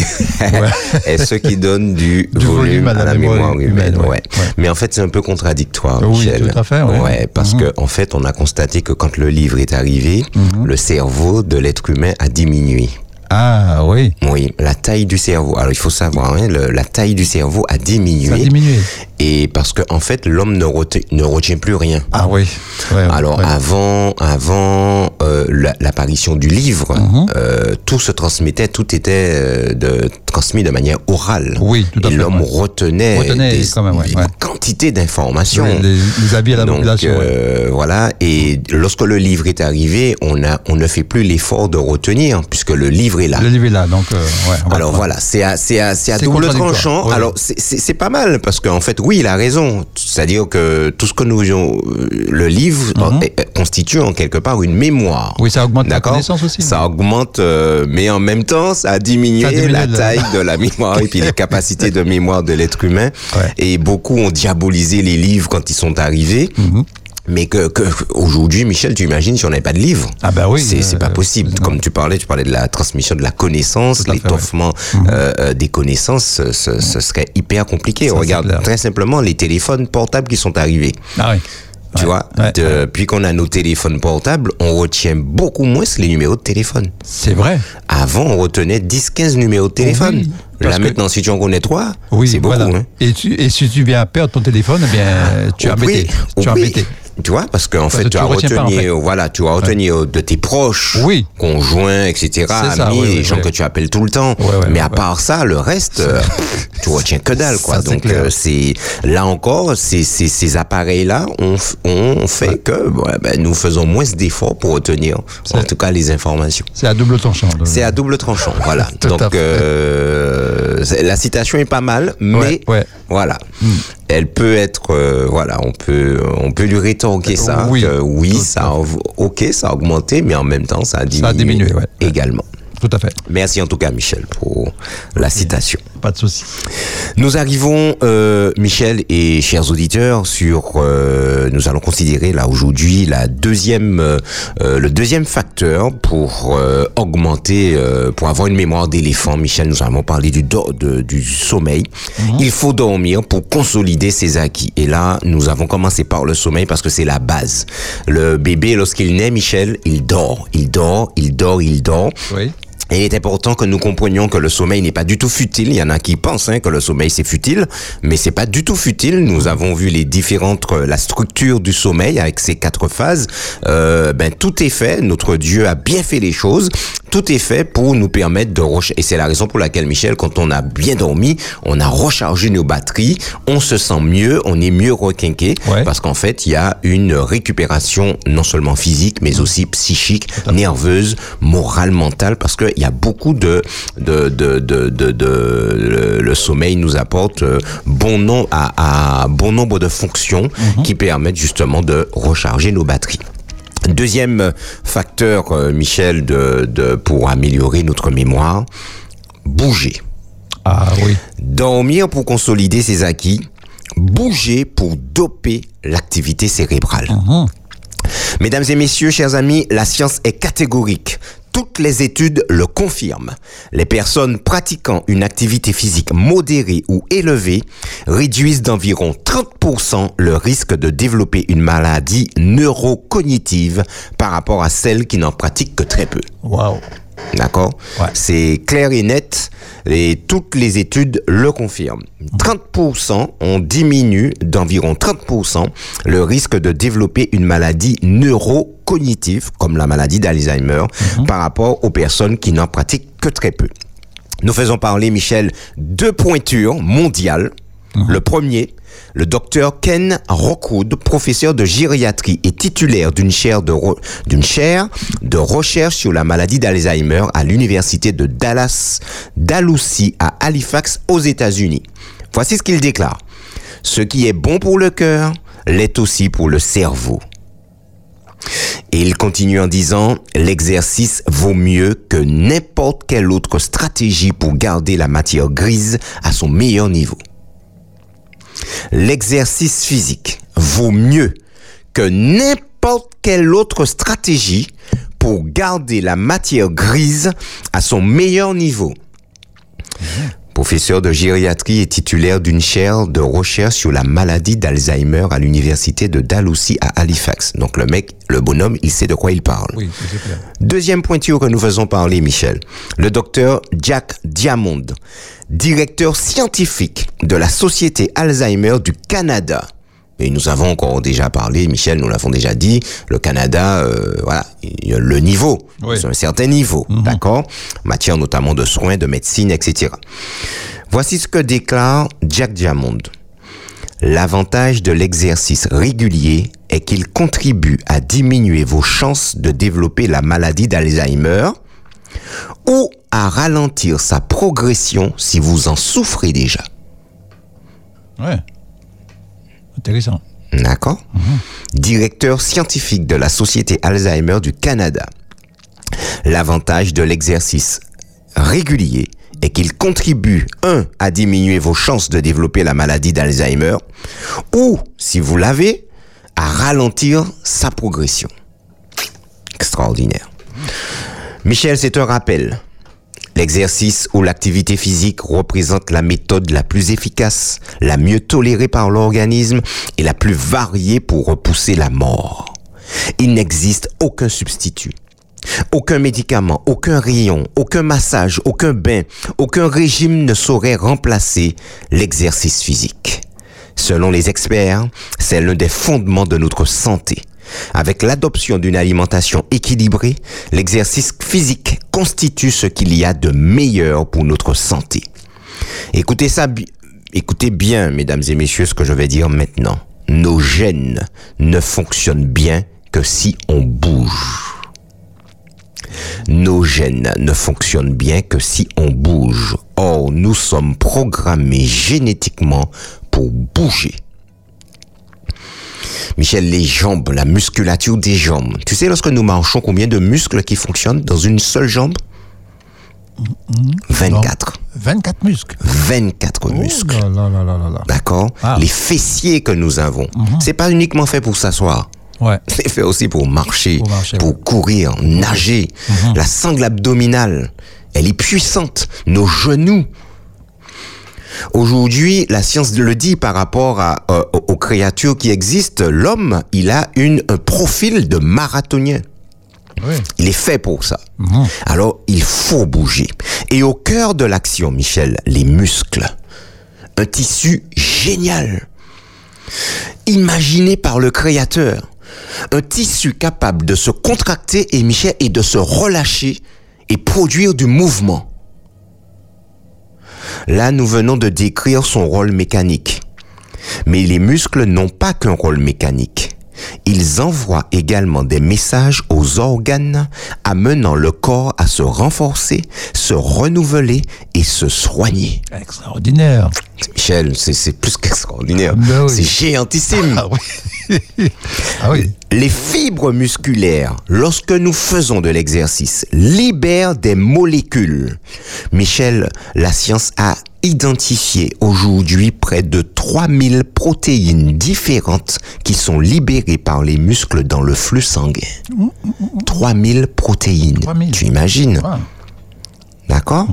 est ce qui donne du, Du volume, à la, mémoire, humaine. ouais. ouais. Ouais. Mais en fait, c'est un peu contradictoire, Oui, Michel. tout à fait, ouais. parce Mhm. que en fait, on a constaté que quand le livre est arrivé, Mhm. le cerveau de l'être humain a diminué. Ah oui, Oui, la taille du cerveau. Alors, il faut savoir, hein, le- la taille du cerveau a diminué. ça a diminué. Et parce que en fait, l'homme ne, rete- ne retient plus rien. Ah oui. Ouais, Alors ouais. avant, avant euh, la- l'apparition du livre, Mhm. euh, tout se transmettait, tout était euh, de, transmis de manière orale. Oui, tout à Et l'homme ouais. retenait, Retenait des, quand même, une quantité d'informations. les, avis à la Donc population. voilà. Et lorsque le livre est arrivé, on a, on ne fait plus l'effort de retenir puisque le livre est là. Le livre est là, donc Alors voilà, c'est à, c'est à, à double tranchant. Alors c'est pas mal parce qu'en fait, oui, il a raison. C'est-à-dire que tout ce que nous euh, le livre Mhm. euh, constitue en quelque part une mémoire. Oui, ça augmente la connaissance aussi. Ça augmente, euh, mais en même temps, ça a diminué, Ça a diminué la le- taille de la mémoire et puis les capacités de mémoire de l'être humain. Ouais. Et beaucoup ont diabolisé les livres quand ils sont arrivés. Mhm. Mais que, que aujourd'hui, Michel, tu imagines si on n'avait pas de livre Ah bah oui, c'est euh, pas possible. Comme tu parlais, tu parlais de la transmission de la connaissance, l'étoffement euh, euh, des connaissances, ce, ce- ce serait hyper compliqué. Ça, c'est Regarde, très simplement, les téléphones portables qui sont arrivés. Ah oui. Tu Ouais. vois, Ouais, ouais. depuis qu'on a nos téléphones portables, on retient beaucoup moins les numéros de téléphone. C'est vrai. Avant, on retenait 10-15 numéros de téléphone. Oui, Là, maintenant, si tu en connais trois, Oui, c'est beaucoup. voilà. hein. Et, tu- et si tu viens à perdre ton téléphone, eh bien, tu Oui, embêté. Tu oui. embêté. Tu vois, parce qu'en fait, que tu as en retenu, fait. voilà, tu as retenu de tes proches, Oui. conjoints, etc., ça, amis, oui, les gens que tu appelles tout le temps. Mais à part ça, le reste, euh, tu retiens que dalle, quoi. Ça, Donc, euh, c'est là encore, ces, ces appareils-là ont, ont fait que ben, nous faisons moins d'efforts pour retenir, en tout cas, les informations. C'est à double tranchant. C'est à double tranchant, voilà. Donc euh, la citation est pas mal, mais Ouais, ouais. voilà, elle peut être, euh, voilà, on peut, on peut lui rétorquer ça. Oui, que oui, tout ça, a, ok, ça a augmenté, mais en même temps, ça a diminué, diminué, ouais. également. Tout à fait. Merci en tout cas, Michel, pour la citation. Pas de souci. Nous arrivons, euh, Michel et chers auditeurs, sur. euh, nous allons considérer là aujourd'hui la deuxième, euh, le deuxième facteur pour augmenter, pour avoir une mémoire d'éléphant. Michel, nous allons parler du do- de- du sommeil. Il faut dormir pour consolider ses acquis. Et là, nous avons commencé par le sommeil parce que c'est la base. Le bébé, lorsqu'il naît, Michel, il dort, il dort, il dort, il dort. Oui. Et il est important que nous comprenions que le sommeil n'est pas du tout futile. Il y en a qui pensent hein, que le sommeil c'est futile, mais c'est pas du tout futile. Nous avons vu les différentes, euh, la structure du sommeil avec ses quatre phases. Euh, ben tout est fait. Notre Dieu a bien fait les choses. Tout est fait pour nous permettre de recharger. Et c'est la raison pour laquelle Michel, quand on a bien dormi, on a rechargé nos batteries, on se sent mieux, on est mieux requinqué, Ouais. parce qu'en fait il y a une récupération non seulement physique, mais aussi psychique, nerveuse, morale, mentale, parce qu'il y a beaucoup de de de de, le, le sommeil nous apporte euh, bon nombre à, à bon nombre de fonctions qui permettent justement de recharger nos batteries. Deuxième facteur, euh, Michel, de, de pour améliorer notre mémoire, bouger. Ah oui. Dormir pour consolider ses acquis, bouger pour doper l'activité cérébrale. Mesdames et messieurs, chers amis, la science est catégorique. Toutes les études le confirment. Les personnes pratiquant une activité physique modérée ou élevée réduisent d'environ 30% le risque de développer une maladie neurocognitive par rapport à celles qui n'en pratiquent que très peu. D'accord Ouais. C'est clair et net et toutes les études le confirment. 30%, on diminue d'environ 30% le risque de développer une maladie neurocognitive, comme la maladie d'Alzheimer, par rapport aux personnes qui n'en pratiquent que très peu. Nous faisons parler, Michel, deux pointures mondiales. Le premier, le docteur Ken Rockwood, professeur de gériatrie et titulaire d'une chaire de, recherche sur la maladie d'Alzheimer à l'université de Dallas, Dalhousie à Halifax aux États-Unis. Voici ce qu'il déclare. Ce qui est bon pour le cœur l'est aussi pour le cerveau. Et il continue en disant, l'exercice vaut mieux que n'importe quelle autre stratégie pour garder la matière grise à son meilleur niveau. L'exercice physique vaut mieux que n'importe quelle autre stratégie pour garder la matière grise à son meilleur niveau. Professeur de gériatrie et titulaire d'une chaire de recherche sur la maladie d'Alzheimer à l'université de Dalhousie à Halifax. Donc le mec, le bonhomme, il sait de quoi il parle. Oui, c'est clair. Deuxième pointure que nous faisons parler, Michel. Le docteur Jack Diamond, directeur scientifique de la Société Alzheimer du Canada. Et nous avons encore déjà parlé, Michel, nous l'avons déjà dit, le Canada, euh, voilà, le niveau, Oui. un certain niveau, d'accord En Matière notamment de soins, de médecine, etc. Voici ce que déclare Jack Diamond. L'avantage de l'exercice régulier est qu'il contribue à diminuer vos chances de développer la maladie d'Alzheimer ou à ralentir sa progression si vous en souffrez déjà. Ouais. Intéressant. D'accord Directeur scientifique de la Société Alzheimer du Canada. L'avantage de l'exercice régulier est qu'il contribue, un, à diminuer vos chances de développer la maladie d'Alzheimer, ou, si vous l'avez, à ralentir sa progression. Extraordinaire. Michel, c'est un rappel. L'exercice ou l'activité physique représente la méthode la plus efficace, la mieux tolérée par l'organisme et la plus variée pour repousser la mort. Il n'existe aucun substitut. Aucun médicament, aucun rayon, aucun massage, aucun bain, aucun régime ne saurait remplacer l'exercice physique. Selon les experts, c'est l'un des fondements de notre santé. Avec l'adoption d'une alimentation équilibrée, l'exercice physique constitue ce qu'il y a de meilleur pour notre santé. Écoutez ça, écoutez bien, mesdames et messieurs, ce que je vais dire maintenant. Nos gènes ne fonctionnent bien que si on bouge. Nos gènes ne fonctionnent bien que si on bouge. Or, nous sommes programmés génétiquement pour bouger. Michel, les jambes, la musculature des jambes. Tu sais, lorsque nous marchons, combien de muscles qui fonctionnent dans une seule jambe? 24. 24 muscles. 24 muscles. Oh. D'accord? Ah. Les fessiers que nous avons, c'est pas uniquement fait pour s'asseoir. Ouais. C'est fait aussi pour marcher, Pour marcher, pour ouais. courir, nager. La sangle abdominale, elle est puissante. Nos genoux. Aujourd'hui, la science le dit par rapport à, euh, aux créatures qui existent. L'homme, il a une, un profil de marathonien. Oui. Il est fait pour ça. Alors, il faut bouger. Et au cœur de l'action, Michel, les muscles. Un tissu génial. Imaginé par le Créateur. Un tissu capable de se contracter, et Michel, et de se relâcher et produire du mouvement. Là, nous venons de décrire son rôle mécanique. Mais les muscles n'ont pas qu'un rôle mécanique. Ils envoient également des messages aux organes amenant le corps à se renforcer, se renouveler et se soigner. Extraordinaire. Michel, c'est plus qu'extraordinaire. Ben oui. C'est géantissime. Ah oui. ah oui. Les fibres musculaires, lorsque nous faisons de l'exercice, libèrent des molécules. Michel, la science a identifié aujourd'hui près de 3000 protéines différentes qui sont libérées par les muscles dans le flux sanguin. 3000 protéines. 3000. Tu imagines? D'accord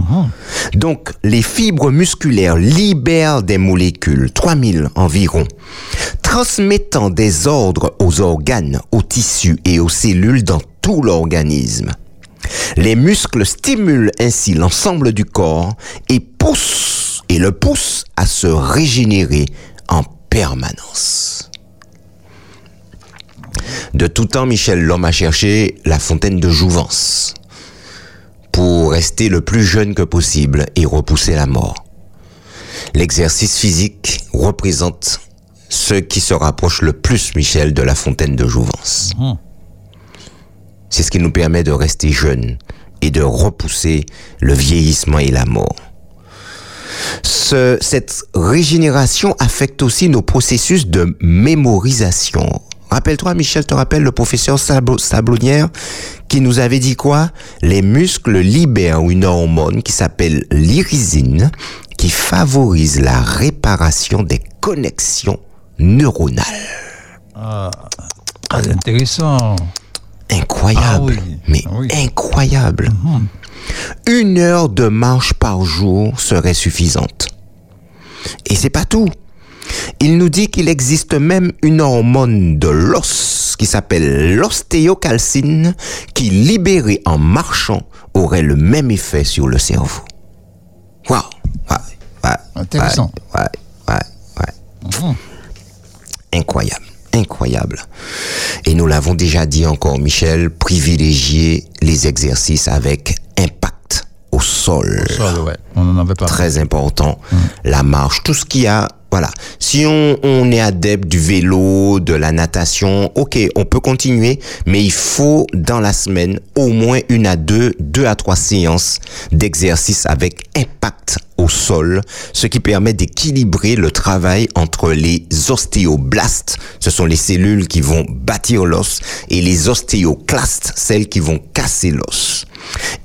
Donc, les fibres musculaires libèrent des molécules, 3000 environ, transmettant des ordres aux organes, aux tissus et aux cellules dans tout l'organisme. Les muscles stimulent ainsi l'ensemble du corps et poussent et le poussent à se régénérer en permanence. De tout temps, Michel, l'homme a cherché la fontaine de jouvence pour rester le plus jeune que possible et repousser la mort. L'exercice physique représente ce qui se rapproche le plus, Michel, de la fontaine de jouvence. C'est ce qui nous permet de rester jeunes et de repousser le vieillissement et la mort. Ce- cette régénération affecte aussi nos processus de mémorisation. Rappelle-toi, Michel, te rappelle le professeur Sablo- Sablonnière qui nous avait dit quoi? Les muscles libèrent une hormone qui s'appelle l'irisine qui favorise la réparation des connexions neuronales. Très intéressant. Incroyable, Ah oui, mais ah oui. incroyable. Une heure de marche par jour serait suffisante. Et c'est pas tout. Il nous dit qu'il existe même une hormone de l'os qui s'appelle l'ostéocalcine qui, libérée en marchant, aurait le même effet sur le cerveau. Waouh! Ouais, ouais, Intéressant. Ouais, ouais, ouais. ouais. Incroyable, incroyable. Et nous l'avons déjà dit encore, Michel, privilégier les exercices avec impact au sol. Ça, ouais. On n'en avait pas. Très important. La marche, tout ce qu'il y a. Voilà. Si on, est adepte du vélo, de la natation, ok, on peut continuer, mais il faut dans la semaine au moins une à deux, deux à trois séances d'exercice avec impact au sol, ce qui permet d'équilibrer le travail entre les ostéoblastes, ce sont les cellules qui vont bâtir l'os, et les ostéoclastes, celles qui vont casser l'os.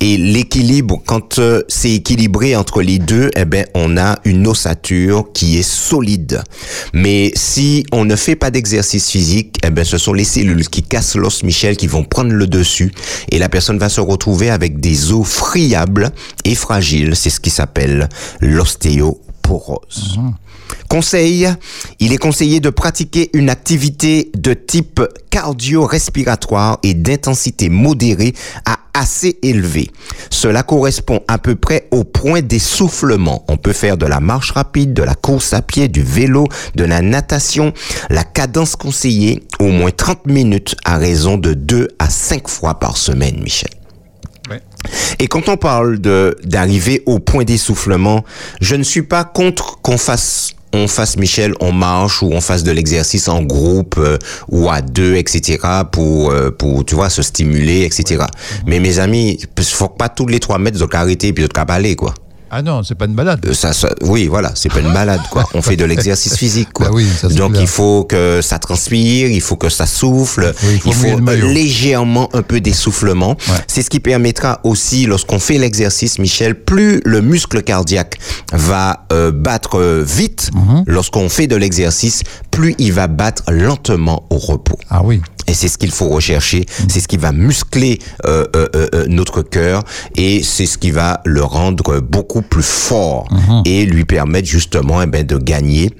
Et l'équilibre, quand euh, c'est équilibré entre les deux, eh ben, on a une ossature qui est solide. Mais si on ne fait pas d'exercice physique, eh ben, ce sont les cellules qui cassent l'os, Michel, qui vont prendre le dessus. Et la personne va se retrouver avec des os friables et fragiles. C'est ce qui s'appelle l'ostéoporose. Conseil, il est conseillé de pratiquer une activité de type cardio-respiratoire et d'intensité modérée à assez élevée. Cela correspond à peu près au point d'essoufflement. On peut faire de la marche rapide, de la course à pied, du vélo, de la natation. La cadence conseillée, au moins 30 minutes à raison de 2 à 5 fois par semaine, Michel. Et quand on parle de d'arriver au point d'essoufflement, je ne suis pas contre qu'on fasse on fasse Michel, on marche ou on fasse de l'exercice en groupe euh, ou à deux, etc. pour euh, pour tu vois se stimuler, etc. Mais mes amis, faut pas tous les trois mètres de arrêter puis de cabaler quoi. Ah non, c'est pas une balade. Euh, Ça, ça, oui, voilà, c'est pas une malade, quoi. On fait de l'exercice physique, quoi. Bah oui, ça, Donc, il faut que ça transpire, il faut que ça souffle, Oui, il faut il faut légèrement un peu d'essoufflement. Ouais. C'est ce qui permettra aussi, lorsqu'on fait l'exercice, Michel, plus le muscle cardiaque va euh, battre euh, vite, Mhm. lorsqu'on fait de l'exercice, plus il va battre lentement au repos. Ah oui. Et c'est ce qu'il faut rechercher, c'est ce qui va muscler euh, euh, euh, notre cœur. Et c'est ce qui va le rendre beaucoup plus fort et lui permettre justement eh ben, de gagner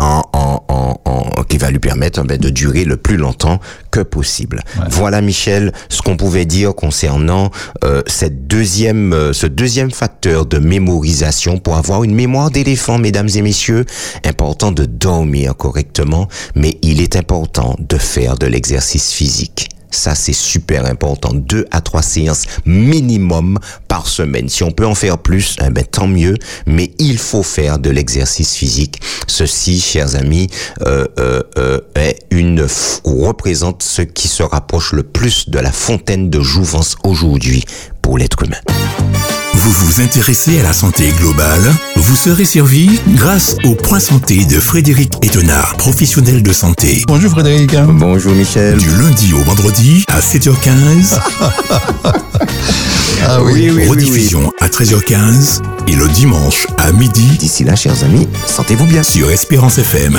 en, en, en, en- qui va lui permettre ben, de durer le plus longtemps que possible. Voilà Michel, ce qu'on pouvait dire concernant euh, cette deuxième, euh, ce deuxième facteur de mémorisation pour avoir une mémoire d'éléphant, mesdames et messieurs. Important de dormir correctement, mais il est important de faire de l'exercice physique. Ça, c'est super important. Deux à trois séances minimum par semaine. Si on peut en faire plus, eh ben, tant mieux. Mais il faut faire de l'exercice physique. Ceci, chers amis, euh, euh, euh, est une représente ce qui se rapproche le plus de la fontaine de jouvence aujourd'hui pour l'être humain. Vous vous intéressez à la santé globale? Vous serez servi grâce au Point Santé de Frédéric Etenard, professionnel de santé. Bonjour Frédéric. Bonjour Michel. Du lundi au vendredi à 7h15. Ah oui. oui, oui, rediffusion à 13h15 et le dimanche à midi D'ici là, chers amis, sentez-vous bien. sur Espérance FM.